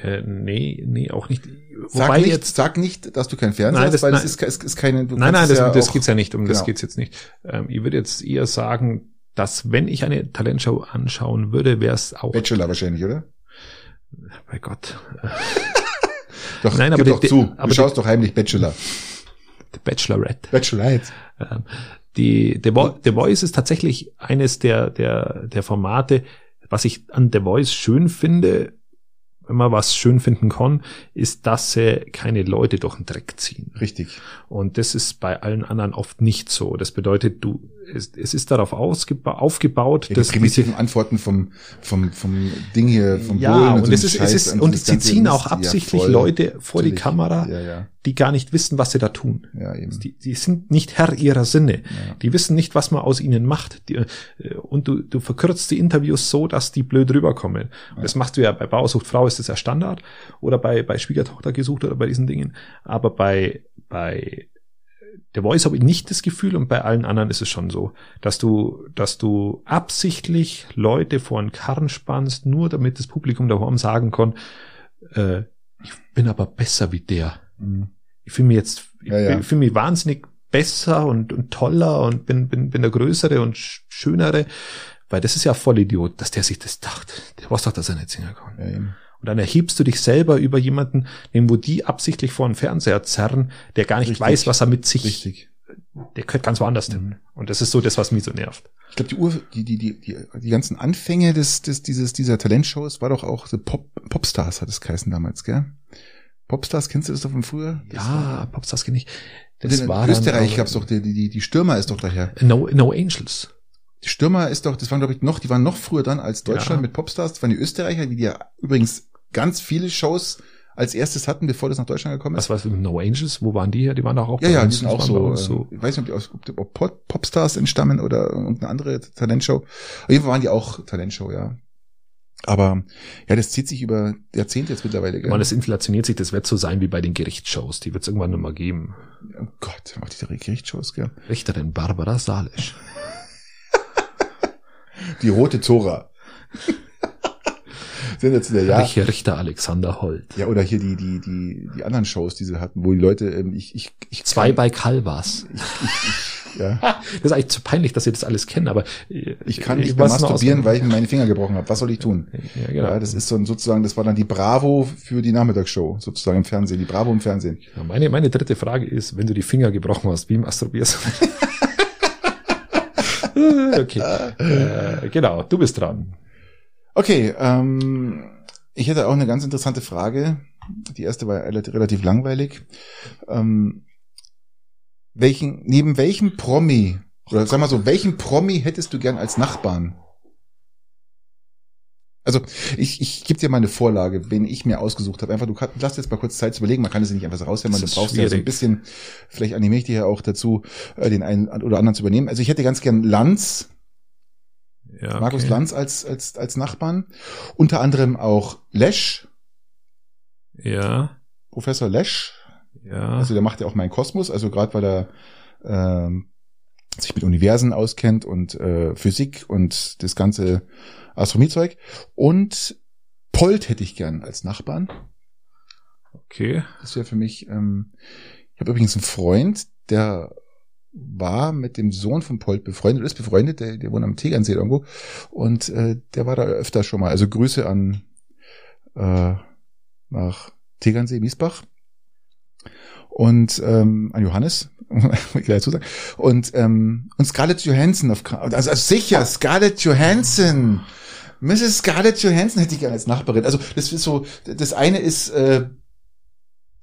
Äh, nee, nee, auch nicht. Sag Wobei nicht, jetzt. sag nicht, dass du kein Fernseher Nein, hast, das- weil das nein. ist, ke- es ist keine. Nein, nein, das, ja das auch- geht's ja nicht. Um das genau. geht's jetzt nicht. Ähm, ich würde jetzt eher sagen, dass wenn ich eine Talentshow anschauen würde, wäre es auch. Bachelor wahrscheinlich, oder? Bei Gott. Doch, Nein, aber die- doch die- zu. aber du die- schaust doch heimlich Bachelor. The Bachelorette. Bachelorette. Ähm, die, The, Vo The Voice ist tatsächlich eines der, der, der Formate, was ich an The Voice schön finde, wenn man was schön finden kann, ist, dass sie keine Leute durch den Dreck ziehen. Richtig. Und das ist bei allen anderen oft nicht so. Das bedeutet, du, es, es ist darauf aufgebaut, Ja, die dass primitiven Antworten vom, vom, vom Ding hier, vom ja, Bullen und so es ist, es ist, und und sie ziehen auch Ja, absichtlich voll. Leute vor die Natürlich. Kamera, Ja, ja. Die gar nicht wissen, was sie da tun. Ja, eben. Die, die sind nicht Herr ihrer Sinne. Ja. Die wissen nicht, was man aus ihnen macht. Die, äh, und du, du verkürzt die Interviews so, dass die blöd rüberkommen. Und das machst du ja bei Bauersucht Frau ist das ja Standard oder bei, bei Schwiegertochter gesucht oder bei diesen Dingen. Aber bei, bei The Voice habe ich nicht das Gefühl und bei allen anderen ist es schon so, dass du, dass du absichtlich Leute vor einen Karren spannst, nur damit das Publikum daheim sagen kann, äh, ich bin aber besser wie der Mhm. Ich fühle mich jetzt, ich Ja, ja. bin- fühle mich wahnsinnig besser und, und toller und bin, bin, bin der Größere und sch- Schönere, weil das ist ja voll Idiot, dass der sich das dacht. Der weiß doch, dass er nicht singen kann. Ja. Und dann erhebst du dich selber über jemanden, den wo die absichtlich vor einen Fernseher zerren, der gar nicht Richtig. weiß, was er mit sich, Richtig. der gehört ganz woanders hin. Und das ist so das, was mich so nervt. Ich glaube, die, Ur, die, die, die, die, die ganzen Anfänge des, des, dieses, dieser Talentshows war doch auch so Pop, Popstars hat es geheißen damals, gell? Popstars, kennst du das doch von früher? Das Ja, Popstars kenne ich. war, Das in war Österreich dann, gab's doch, die, die, die Stürmer ist doch daher. No, no Angels. Die Stürmer ist doch, das waren glaube ich noch, die waren noch früher dann als Deutschland Ja. mit Popstars. Das waren die Österreicher, die ja übrigens ganz viele Shows als erstes hatten, bevor das nach Deutschland gekommen ist. Was war No Angels? Wo waren die her? Die waren doch auch Ja, ja, die sind auch so, so. Ich weiß nicht, ob, die aus, ob, Popstars entstammen oder irgendeine andere Talentshow. Auf jeden Fall waren die auch Talentshow, ja. Aber ja, das zieht sich über Jahrzehnte jetzt mittlerweile. Ich Gell? meine, das inflationiert sich, das wird so sein wie bei den Gerichtsshows. Die wird es irgendwann nur mal geben. oh Gott, auch diese Gerichtsshows, gell? Richterin Barbara Salisch. Die rote Zora. Sensationell, ja. Richter, Richter Alexander Holt. Ja, oder hier die, die, die, die anderen Shows, die sie hatten, wo die Leute, ähm, ich, ich, ich Zwei bei Calvas. ja. Das ist eigentlich zu peinlich, dass ihr das alles kennt, aber äh, Ich kann nicht mehr masturbieren, weil ich mir meine Finger gebrochen habe. Was soll ich tun? Ja, genau. Ja, das ist so ein, sozusagen, das war dann die Bravo für die Nachmittagsshow, sozusagen im Fernsehen, die Bravo im Fernsehen. Ja, meine, meine dritte Frage ist, wenn du die Finger gebrochen hast, wie masturbierst du? okay. Äh, genau, du bist dran. Okay, ähm, ich hätte auch eine ganz interessante Frage. Die erste war relativ, relativ langweilig. Ähm, welchen, neben welchem Promi, oder sag mal so, welchen Promi hättest du gern als Nachbarn? Also, ich, ich gebe dir mal eine Vorlage, wen ich mir ausgesucht habe. Einfach, du kannst, lass jetzt mal kurz Zeit zu überlegen, man kann es nicht einfach so Das ist brauchst ja so ein schwierig. bisschen, vielleicht animiere ich dich ja auch dazu, äh, den einen oder anderen zu übernehmen. Also ich hätte ganz gern Lanz, Ja, Markus okay. Lanz als, als, als Nachbarn. Unter anderem auch Lesch, Ja, Professor Lesch. Ja. Also der macht ja auch meinen Kosmos, also gerade weil er ähm, sich mit Universen auskennt und äh, Physik und das ganze Astronomiezeug. Und Polt hätte ich gern als Nachbarn. okay. Das wäre für mich. Ähm, ich habe übrigens einen Freund, der war mit dem Sohn von Polt befreundet, ist befreundet, der, der wohnt am Tegernsee irgendwo. Und äh, der war da öfter schon mal. Also Grüße an äh, nach Tegernsee, Miesbach. Und ähm, an Johannes, ich dazu sagen. Und, ähm, und Scarlett Johansson auf also, also sicher, Scarlett Johansson. Mrs. Scarlett Johansson hätte ich gerne als Nachbarin. Also das ist so, das eine ist äh,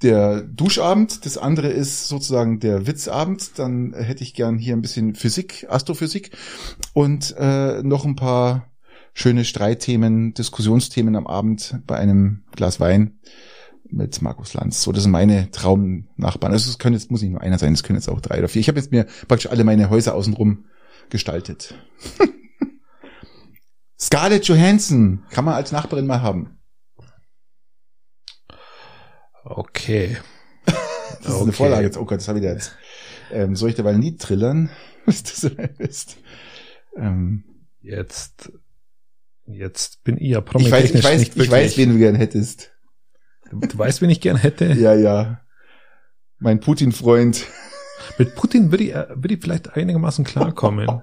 der Duschabend, das andere ist sozusagen der Witzabend. Dann hätte ich gern hier ein bisschen Physik, Astrophysik und äh, noch ein paar schöne Streitthemen, Diskussionsthemen am Abend bei einem Glas Wein mit Markus Lanz. So, das sind meine Traumnachbarn. Also es können jetzt, muss nicht nur einer sein, es können jetzt auch drei oder vier. Ich habe jetzt mir praktisch alle meine Häuser außenrum gestaltet. Scarlett Johansson kann man als Nachbarin mal haben. Okay. Das ist Okay. eine Vorlage jetzt. Oh Gott, das habe ich da jetzt. Ähm, soll ich dabei ein Lied trillern? Was du so bist? Ähm, Jetzt, jetzt bin ich ja ich weiß, ich weiß, nicht ich weiß, wen du gern hättest. Du, weißt, wen ich gern hätte. Ja, ja. Mein Putin-Freund. Mit Putin würde ich, äh, würde ich vielleicht einigermaßen klarkommen.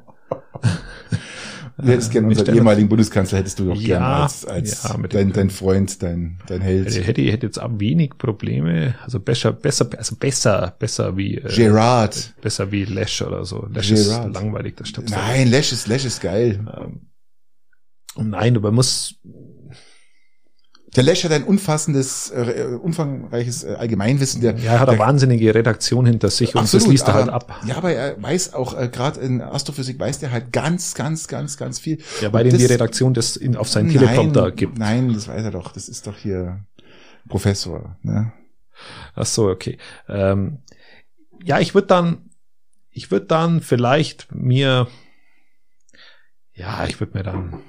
Du hättest gern Ich unseren ehemaligen Bundeskanzler, hättest du doch Ja, gern als, als ja, dein, dein Freund, dein, dein Held. Also hätte ich hätte jetzt auch wenig Probleme. Also besser, besser, also besser, besser wie äh, Gerard. besser wie Lash oder so. Lash Gerard. ist langweilig, das stimmt. Nein, Lash ist, Lash ist geil. Ähm, nein, aber man muss Der Lash hat ein umfassendes, äh, umfangreiches äh, Allgemeinwissen. Der, ja, er hat eine wahnsinnige Redaktion hinter sich und das liest er halt ab. Ja, aber er weiß auch, äh, gerade in Astrophysik weiß der halt ganz, ganz, ganz, ganz viel. Ja, weil ihm die Redaktion das in, auf seinen Teleprompter gibt. Nein, das weiß er doch. Das ist doch hier Professor. Ne? Ach so, okay. Ähm, ja, ich würde dann, ich würde dann vielleicht mir, ja, ich würde mir dann,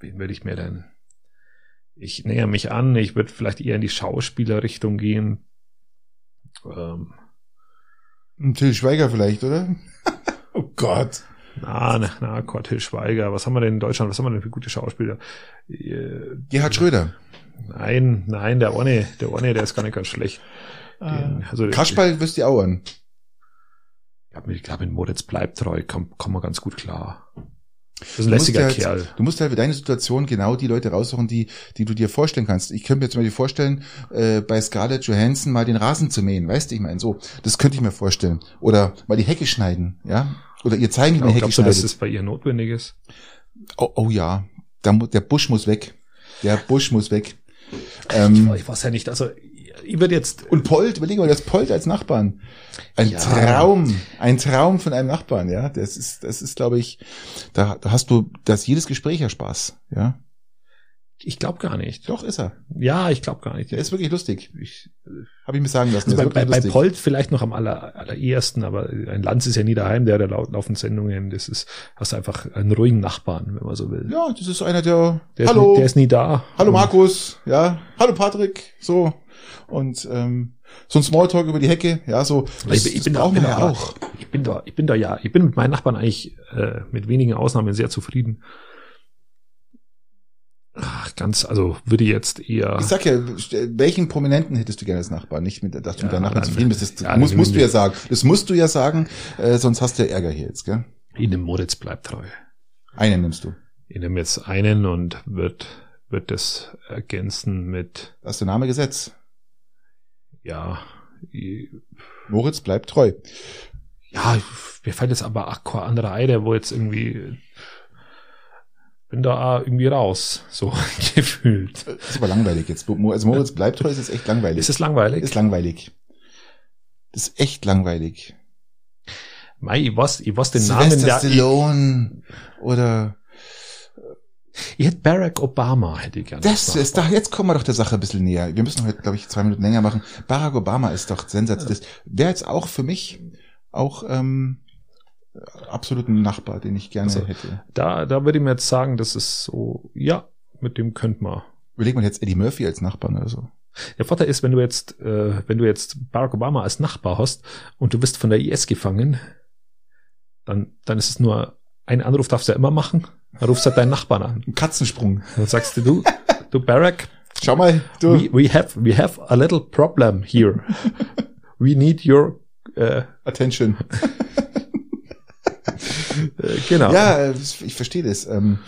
wen würde ich mir denn? Ich näher mich an, ich würde vielleicht eher in die Schauspielerrichtung gehen. Ähm, Till Schweiger vielleicht, oder? oh Gott. na, na, na, Gott, Til Schweiger, was haben wir denn in Deutschland, was haben wir denn für gute Schauspieler? Äh, Gerhard Schröder. nein, nein, der Orne, der Orne, der ist gar nicht ganz schlecht. Den, also, Kasperl wirst du auch an. Ich glaube, glaub, in Moritz bleibt treu, kommt komm man ganz gut klar. Das ist ein Du musst lässiger jetzt- Kerl. Du musst halt für deine Situation genau die Leute raussuchen, die, die du dir vorstellen kannst. Ich könnte mir zum Beispiel vorstellen, äh, bei Scarlett Johansson mal den Rasen zu mähen, weißt du, ich meine, so. Das könnte ich mir vorstellen. Oder mal die Hecke schneiden, ja. Oder ihr zeigen, wie man Hecke glaubst du, dass schneidet. das bei ihr notwendig ist? Oh, oh ja, mu- der Busch muss weg. Der Busch muss weg. Ich, Ähm, ich weiß ja nicht, also ich würde jetzt, und Polt, überlegen wir das Polt als Nachbarn. Ein Ja. Traum, ein Traum von einem Nachbarn, ja. Das ist, das ist, glaube ich, da, da hast du, das jedes Gespräch ja Spaß, ja. ich glaube gar nicht. Doch ist er. Ja, ich glaube gar nicht. Der ist wirklich lustig. ich, Habe ich mir sagen lassen. also bei, bei, bei. Polt vielleicht noch am aller, allerersten, aber ein Lanz ist ja nie daheim, der hat ja laut laufen Sendungen. Das ist, hast einfach einen ruhigen Nachbarn, wenn man so will. Ja, das ist einer, der, Der, hallo, ist, nie- der ist nie da. hallo Markus, ja, hallo Patrick, so. Und ähm, so ein Smalltalk über die Hecke, ja, so. Das, ich, ich das bin da, bin da ja auch. Ich bin da, ich bin da ja, ich bin mit meinen Nachbarn eigentlich äh, mit wenigen Ausnahmen sehr zufrieden. Ach, ganz, also würde jetzt eher. Ich sag ja, welchen Prominenten hättest du gerne als Nachbarn? Nicht mit, dass du Ja, Nachbarn dann- zufrieden bist. Das ja, muss, dann- musst du ja sagen. Das musst du ja sagen, äh, sonst hast du ja Ärger hier jetzt, gell? in dem Moritz bleibt treu. Einen nimmst du. Ich nehme jetzt einen und wird, wird das ergänzen mit, Da ist der Name Gesetz. Ja, Moritz bleibt treu. ja, mir fällt jetzt aber auch kein anderer ein, der wo jetzt irgendwie, bin da irgendwie raus, so gefühlt. Das ist aber langweilig jetzt. Also Moritz bleibt treu, ist jetzt echt langweilig. Ist es langweilig? ist langweilig. Das ist echt langweilig. Mei, ich weiß, ich weiß den Namen Sylvester der, ich, Stallone oder ich hätte Barack Obama, hätte ich gerne. das ist doch, jetzt kommen wir doch der Sache ein bisschen näher. Wir müssen heute, glaube ich, zwei Minuten länger machen. Barack Obama ist doch sensationell. Das wäre jetzt auch für mich auch ähm, absolut ein Nachbar, den ich gerne Also- hätte. Da, da würde ich mir jetzt sagen, das ist so, ja, mit dem könnte man. Überleg mal jetzt Eddie Murphy als Nachbarn oder so. Der Vorteil ist, wenn du jetzt, äh, wenn du jetzt Barack Obama als Nachbar hast und du bist von der IS gefangen, dann, dann ist es nur ein Anruf darfst du ja immer machen. Dann rufst du halt deinen Nachbarn an. Ein Katzensprung. Dann sagst du, du, du Barack, Schau mal, du. we, we have, we have a little problem here. We need your, äh, Attention. genau. Ja, ich verstehe das. Ähm,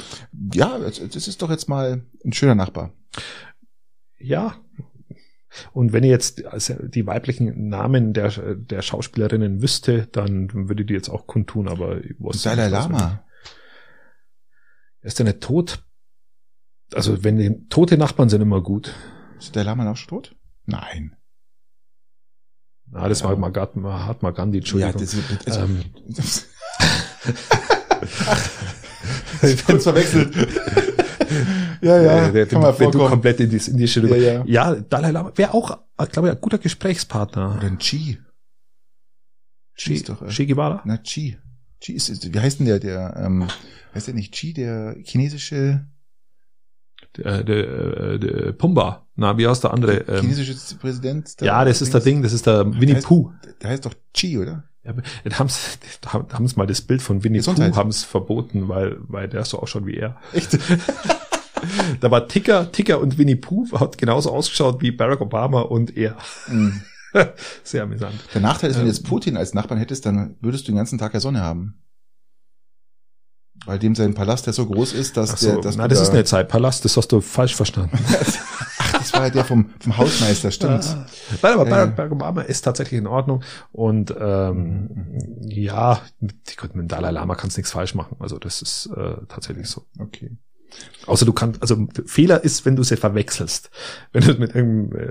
ja, das ist doch jetzt mal ein schöner Nachbar. Ja. Und wenn ihr jetzt also die weiblichen Namen der, der Schauspielerinnen wüsste, dann würde die jetzt auch kundtun, aber Dalai Lama. Ist der nicht tot? Also, wenn die tote Nachbarn sind immer gut. Ist der Lama auch schon tot? Nein. Na, das Ja. war Magat- Mahatma Gandhi, Entschuldigung. Ja, das, also, ähm, kurz verwechselt. ja, ja, äh, der, kann wenn du komplett in das Indische. Ja, ja. ja, Dalai Lama wäre auch, glaube ich, ein guter Gesprächspartner. Oder ein Chi. Chi Che, ist doch, äh, che Guevara? Na, Chi. Chi ist, ist, wie heißt denn der, der, ähm, heißt der nicht Chi, der chinesische der, der, der Pumba. Na, wie heißt der andere? Ähm, Chinesische Präsident. ja, das ist der Ding, das ist der Winnie heißt- Pooh. Der heißt doch Chi, oder? Ja, dann haben sie haben sie mal das Bild von Winnie Gesundheit. Pooh haben es verboten, weil weil der so ausschaut wie er. Echt? Da war Ticker, Ticker und Winnie Pooh hat genauso ausgeschaut wie Barack Obama und er. Mhm. Sehr amüsant. Der Nachteil ist, wenn du Ähm. jetzt Putin als Nachbarn hättest, dann würdest du den ganzen Tag ja Sonne haben. Weil dem sein Palast ja so groß ist, dass Ach so, der, dass na, das da- ist nicht sein Palast, das hast du falsch verstanden. Ach, das war ja der vom, vom Hausmeister, stimmt. Nein, aber Ja, Barack, ja. Barack Obama ist tatsächlich in Ordnung und ähm, ja, gut, mit dem Dalai Lama kannst du nichts falsch machen. Also das ist äh, tatsächlich so. Okay. Außer du kannst, also Fehler ist, wenn du sie verwechselst. Wenn du es mit irgendeinem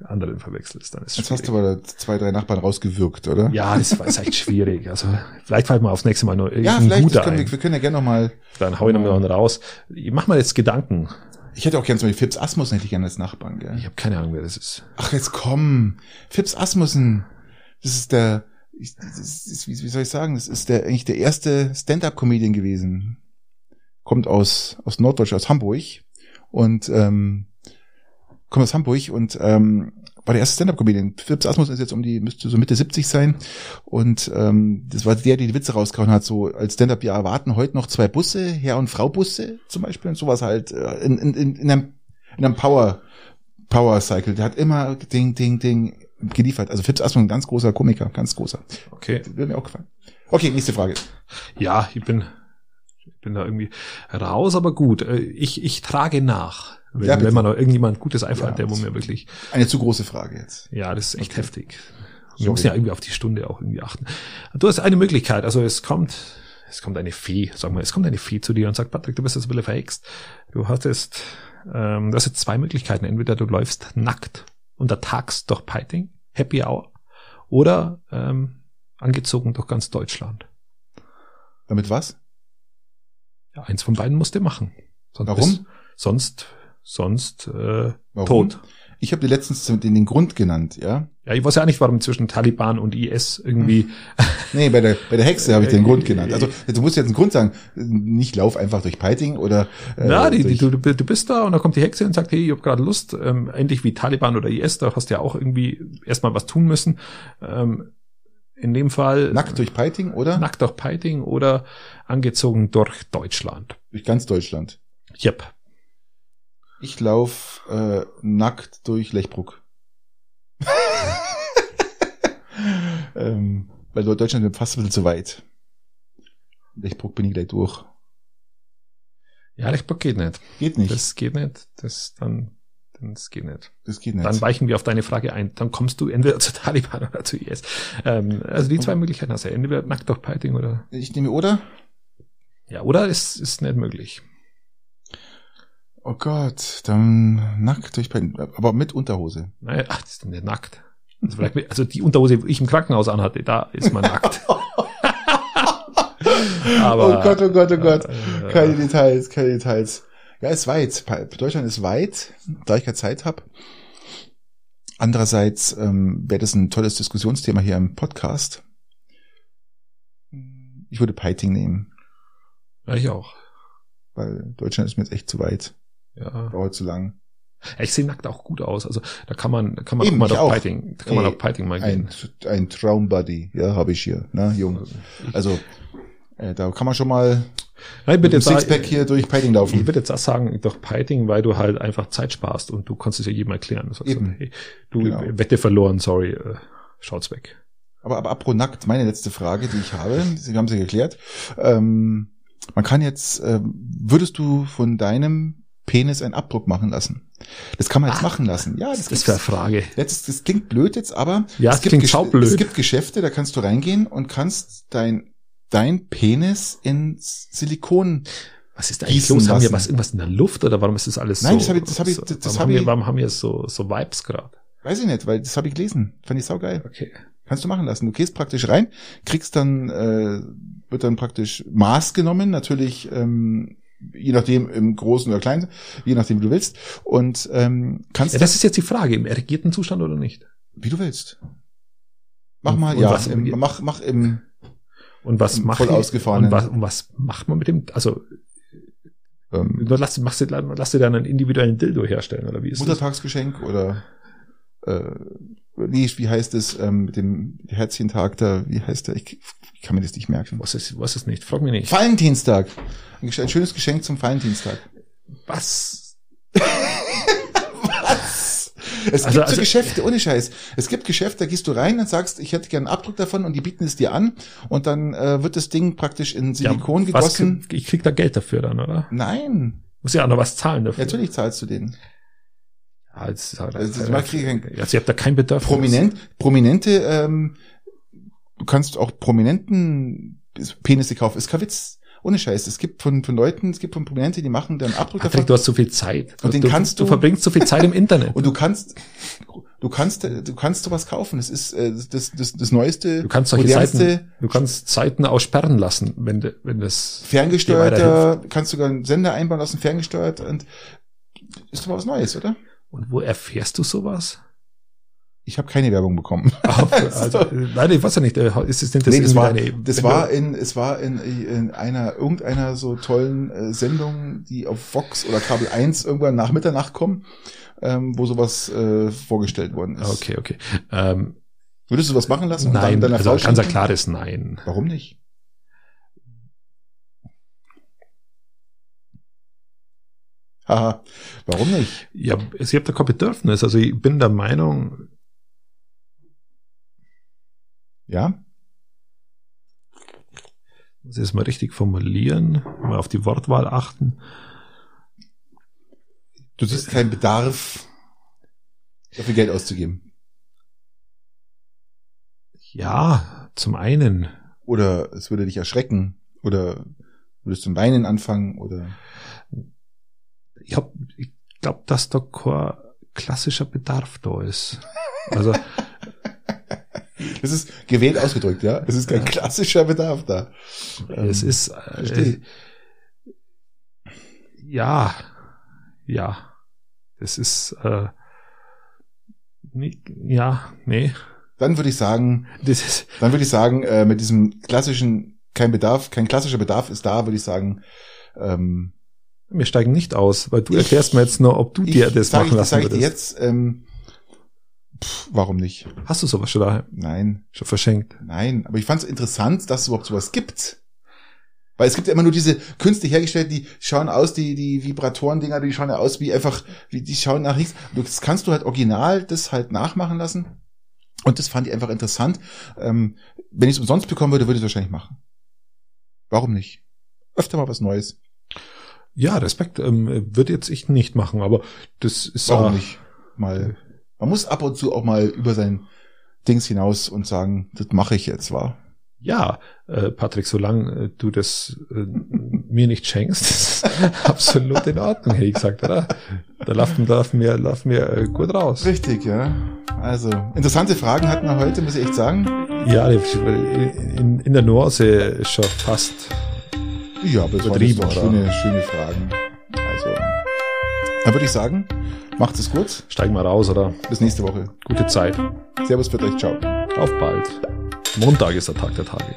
äh, anderen verwechselst, dann ist es Jetzt hast schwierig. du aber zwei, drei Nachbarn rausgewirkt, oder? Ja, das war ist echt schwierig. Also vielleicht fällt mal aufs nächste Mal nur Ja, vielleicht, guter können wir, wir können ja gerne nochmal, Dann hau ich noch mal einen raus. Ich mach mal jetzt Gedanken. ich hätte auch gerne zum Beispiel Fips Asmussen hätte ich gerne als Nachbarn, gell? Ich habe keine Ahnung, wer das ist. Ach, jetzt komm. Fips Asmussen. Das ist der, ich- das ist, wie, wie soll ich sagen, das ist der, eigentlich der erste Stand-Up-Comedian gewesen. Kommt aus, aus Norddeutschland, aus Hamburg. Und, ähm, kommt aus Hamburg und, ähm, war der erste Stand-Up-Comedian. Fips Asmussen ist jetzt um die, müsste so Mitte 70 sein. Und, ähm, das war der, der die Witze rausgehauen hat, so als Stand-Up, ja, erwarten heute noch zwei Busse, Herr- und Frau-Busse zum Beispiel und sowas halt, äh, in, in, in, in einem, in einem Power, Power Cycle. Der hat immer Ding, Ding, Ding geliefert. Also Fips Asmussen, ganz großer Komiker, ganz großer. Okay. Würde mir auch gefallen. Okay, nächste Frage. Ja, ich bin, bin da irgendwie raus, aber gut. Äh, Ich, ich trage nach. Wenn, Ja, wenn man noch irgendjemand Gutes einfällt, Ja, der wo mir wirklich, Eine zu große Frage jetzt. ja, das ist echt Okay. heftig. Wir Sorry. müssen ja irgendwie auf die Stunde auch irgendwie achten. Du hast eine Möglichkeit, also es kommt, es kommt eine Fee, sagen wir, es kommt eine Fee zu dir und sagt, Patrick, du bist jetzt ein bisschen verhext. Du hattest, ähm, du hast jetzt zwei Möglichkeiten. Entweder du läufst nackt untertags durch Piting, Happy Hour, oder ähm, angezogen durch ganz Deutschland. Damit was? Ja, eins von beiden musst du machen. Sonst Warum? bist- sonst, sonst äh, Warum? tot. Ich habe dir letztens den, den Grund genannt, ja? Ja, ich weiß ja nicht, warum zwischen Taliban und IS irgendwie. Nee, bei der, bei der Hexe habe ich den Grund genannt. Also du musst jetzt einen Grund sagen. Nicht lauf einfach durch Peiting oder äh, Na, die, die, du, du bist da und dann kommt die Hexe und sagt, hey, ich habe gerade Lust, ähm, endlich wie Taliban oder IS, da hast du ja auch irgendwie erstmal was tun müssen. Ähm, in dem Fall nackt durch Peiting oder nackt durch Piting oder angezogen durch Deutschland. durch ganz Deutschland. Yep. Ich lauf äh, nackt durch Lechbruck. ähm, weil Deutschland wird fast ein bisschen zu weit. Lechbruck bin ich gleich durch. Ja, Lechburg geht nicht. Geht nicht. Das geht nicht. Das dann, das geht nicht. das geht nicht. Dann weichen wir auf deine Frage ein. Dann kommst du entweder zu Taliban oder zu IS. Ähm, also die zwei Möglichkeiten hast du. Entweder nackt durch Piting oder, ich nehme oder? ja, oder es ist nicht möglich. Oh Gott, dann nackt durch Peiting. Aber mit Unterhose. Naja, ach, das ist nicht nackt. Also, vielleicht, mit- also die Unterhose, die ich im Krankenhaus anhatte, da ist man nackt. Aber, oh Gott, oh Gott, oh Gott. äh, Keine Details, keine Details. Ja, ist weit. Deutschland ist weit, da ich keine Zeit habe. Andererseits ähm, wäre das ein tolles Diskussionsthema hier im Podcast. Ich würde Piting nehmen, Ja, ich auch. weil Deutschland ist mir jetzt echt zu weit. Ja. Dauert zu lang. Ja, Ich sehe nackt auch gut aus. Also da kann man, da kann man Eben, auch mal auf. Piting, da kann man Ey, auf Piting mal Ein, gehen. ein Traumbuddy, ja, habe ich hier, ne, Jung. Also, äh, da kann man schon mal Nein, ich würde jetzt Sixpack sagen, hier durch Piting ich laufen. würde jetzt auch sagen, durch Piting, weil du halt einfach Zeit sparst und du kannst es ja jedem erklären. Du, sagst, Eben. hey, du Genau. Wette verloren, sorry, äh, schaut's weg. Aber, aber apro nackt, meine letzte Frage, die ich habe, Sie haben sie geklärt. Ähm, man kann jetzt, ähm, würdest du von deinem Penis einen Abdruck machen lassen? Das kann man jetzt Ah, machen lassen. Ja, das, Das ist eine Frage. Jetzt, das klingt blöd jetzt, aber Ja, es, gibt klingt saublöd. es gibt Geschäfte, da kannst du reingehen und kannst dein, dein Penis in Silikon. Was ist da eigentlich los? Haben wir was, irgendwas in der Luft oder warum ist das alles Nein, so? das hab ich- das hab ich- das warum, hab haben wir, ich- warum haben wir so, so Vibes gerade? Weiß ich nicht, weil das habe ich gelesen. Fand ich saugeil. Okay. Kannst du machen lassen. Du gehst praktisch rein, kriegst dann, äh, wird dann praktisch Maß genommen, natürlich, ähm, je nachdem im Großen oder Kleinen, je nachdem wie du willst. Und ähm, kannst Ja, das ist jetzt die Frage, im erregierten Zustand oder nicht? wie du willst. Mach mal, und ja, im, mach, mach im, Und was macht voll ausgefahrenen. und was, und was macht man mit dem? Also Ähm, lass, machst du, lass dir dann einen individuellen Dildo herstellen, oder wie ist das? Muttertagsgeschenk oder äh, wie, wie heißt es ähm, mit dem Herzchentag da, wie heißt der? Ich, ich kann mir das nicht merken. Was ist, was ist nicht? Frag mich nicht. Valentinstag. Ein, ein schönes Geschenk zum Valentinstag. Was? Es Also- gibt so also- Geschäfte, ohne Scheiß. Es gibt Geschäfte, da gehst du rein und sagst, ich hätte gerne einen Abdruck davon und die bieten es dir an und dann äh, wird das Ding praktisch in Silikon Ja, was gegossen. ich krieg da Geld dafür dann, oder? Nein, Muss ja auch noch was zahlen dafür. natürlich zahlst du den. Ja, jetzt, also, Also, das mag ich kein- also, ihr habt da kein Bedürfnis. Prominent, prominente, ähm, du kannst auch prominenten Penisse kaufen. Ist kein Witz. Ohne Scheiß. Es gibt von, von Leuten, es gibt von Prominente, die machen dann Abdruck Patrick, davon. du hast so viel Zeit. Und den du, kannst du du- verbringst so viel Zeit im Internet. Und du kannst, du kannst, du kannst sowas kaufen. Das ist äh, das, das, das neueste, Du kannst solche Seiten, du kannst Seiten aussperren lassen, wenn, wenn das ferngesteuerter, kannst sogar einen Sender einbauen lassen, ferngesteuert und ist doch mal was Neues, oder? Und wo erfährst du sowas? Ich habe keine Werbung bekommen. Auf, also, äh, nein, ich weiß ja nicht. äh, Ist es, sind das nee, das war, deine- das war in, es war in, in einer, irgendeiner so tollen äh, Sendung, die auf Fox oder Kabel 1 irgendwann nach Mitternacht kommen, ähm, wo sowas äh, vorgestellt worden ist. Okay, okay. Ähm, Würdest du was machen lassen? nein, deiner also ganz ein schenken? klares Nein. Warum nicht? Haha, warum nicht? Ja, also ich habe da kein Bedürfnis. Also ich bin der Meinung, Ja? muss ich es mal richtig formulieren, mal auf die Wortwahl achten. Du siehst keinen Bedarf, dafür Geld auszugeben. Ja, zum einen, Oder es würde dich erschrecken. Oder würdest du ein Weinen anfangen. Oder ich hab, ich glaube, dass da kein klassischer Bedarf da ist. Also das ist gewählt ausgedrückt, ja? Es ist kein klassischer Bedarf da. es Ähm, ist äh, ja, ja, es ist äh, ja, nee, Dann würde ich sagen, das dann würde ich sagen, äh, mit diesem klassischen, kein Bedarf, kein klassischer Bedarf ist da, würde ich sagen, ähm, wir steigen nicht aus, weil du Ich- erklärst mir jetzt nur, ob du dir ich, das sag machen ich, das lassen ich dir würdest. jetzt, ähm, pff, warum nicht? Hast du sowas schon daheim? Nein, Schon verschenkt? nein. Aber ich fand es interessant, dass es überhaupt sowas gibt. Weil es gibt ja immer nur diese künstlich hergestellten, die schauen aus, die, die Vibratoren-Dinger, die schauen ja aus wie einfach, wie, die schauen nach nichts. Das kannst du halt original das halt nachmachen lassen. Und das fand ich einfach interessant. Ähm, wenn ich es umsonst bekommen würde, würde ich es wahrscheinlich machen. Warum nicht? Öfter mal was Neues. Ja, Respekt ähm, würde jetzt ich nicht machen, aber das ist Warum äh, nicht? Mal. Man muss ab und zu auch mal über sein Dings hinaus und sagen, das mache ich jetzt, war. Ja, äh, Patrick, solange äh, du das äh, mir nicht schenkst, ist absolut in Ordnung, hätte ich gesagt, oder? Da laufen, laufen wir, laufen wir äh, gut raus. Richtig, ja. Also, interessante Fragen hatten wir heute, muss ich echt sagen. Ja, in, in der Nuance schon fast. Ja, aber es waren schöne, schöne Fragen. Also, dann würde ich sagen, macht es gut. Steigen wir raus, oder? Bis nächste Woche. Gute Zeit. Servus für euch, ciao. Auf bald. Montag ist der Tag der Tage.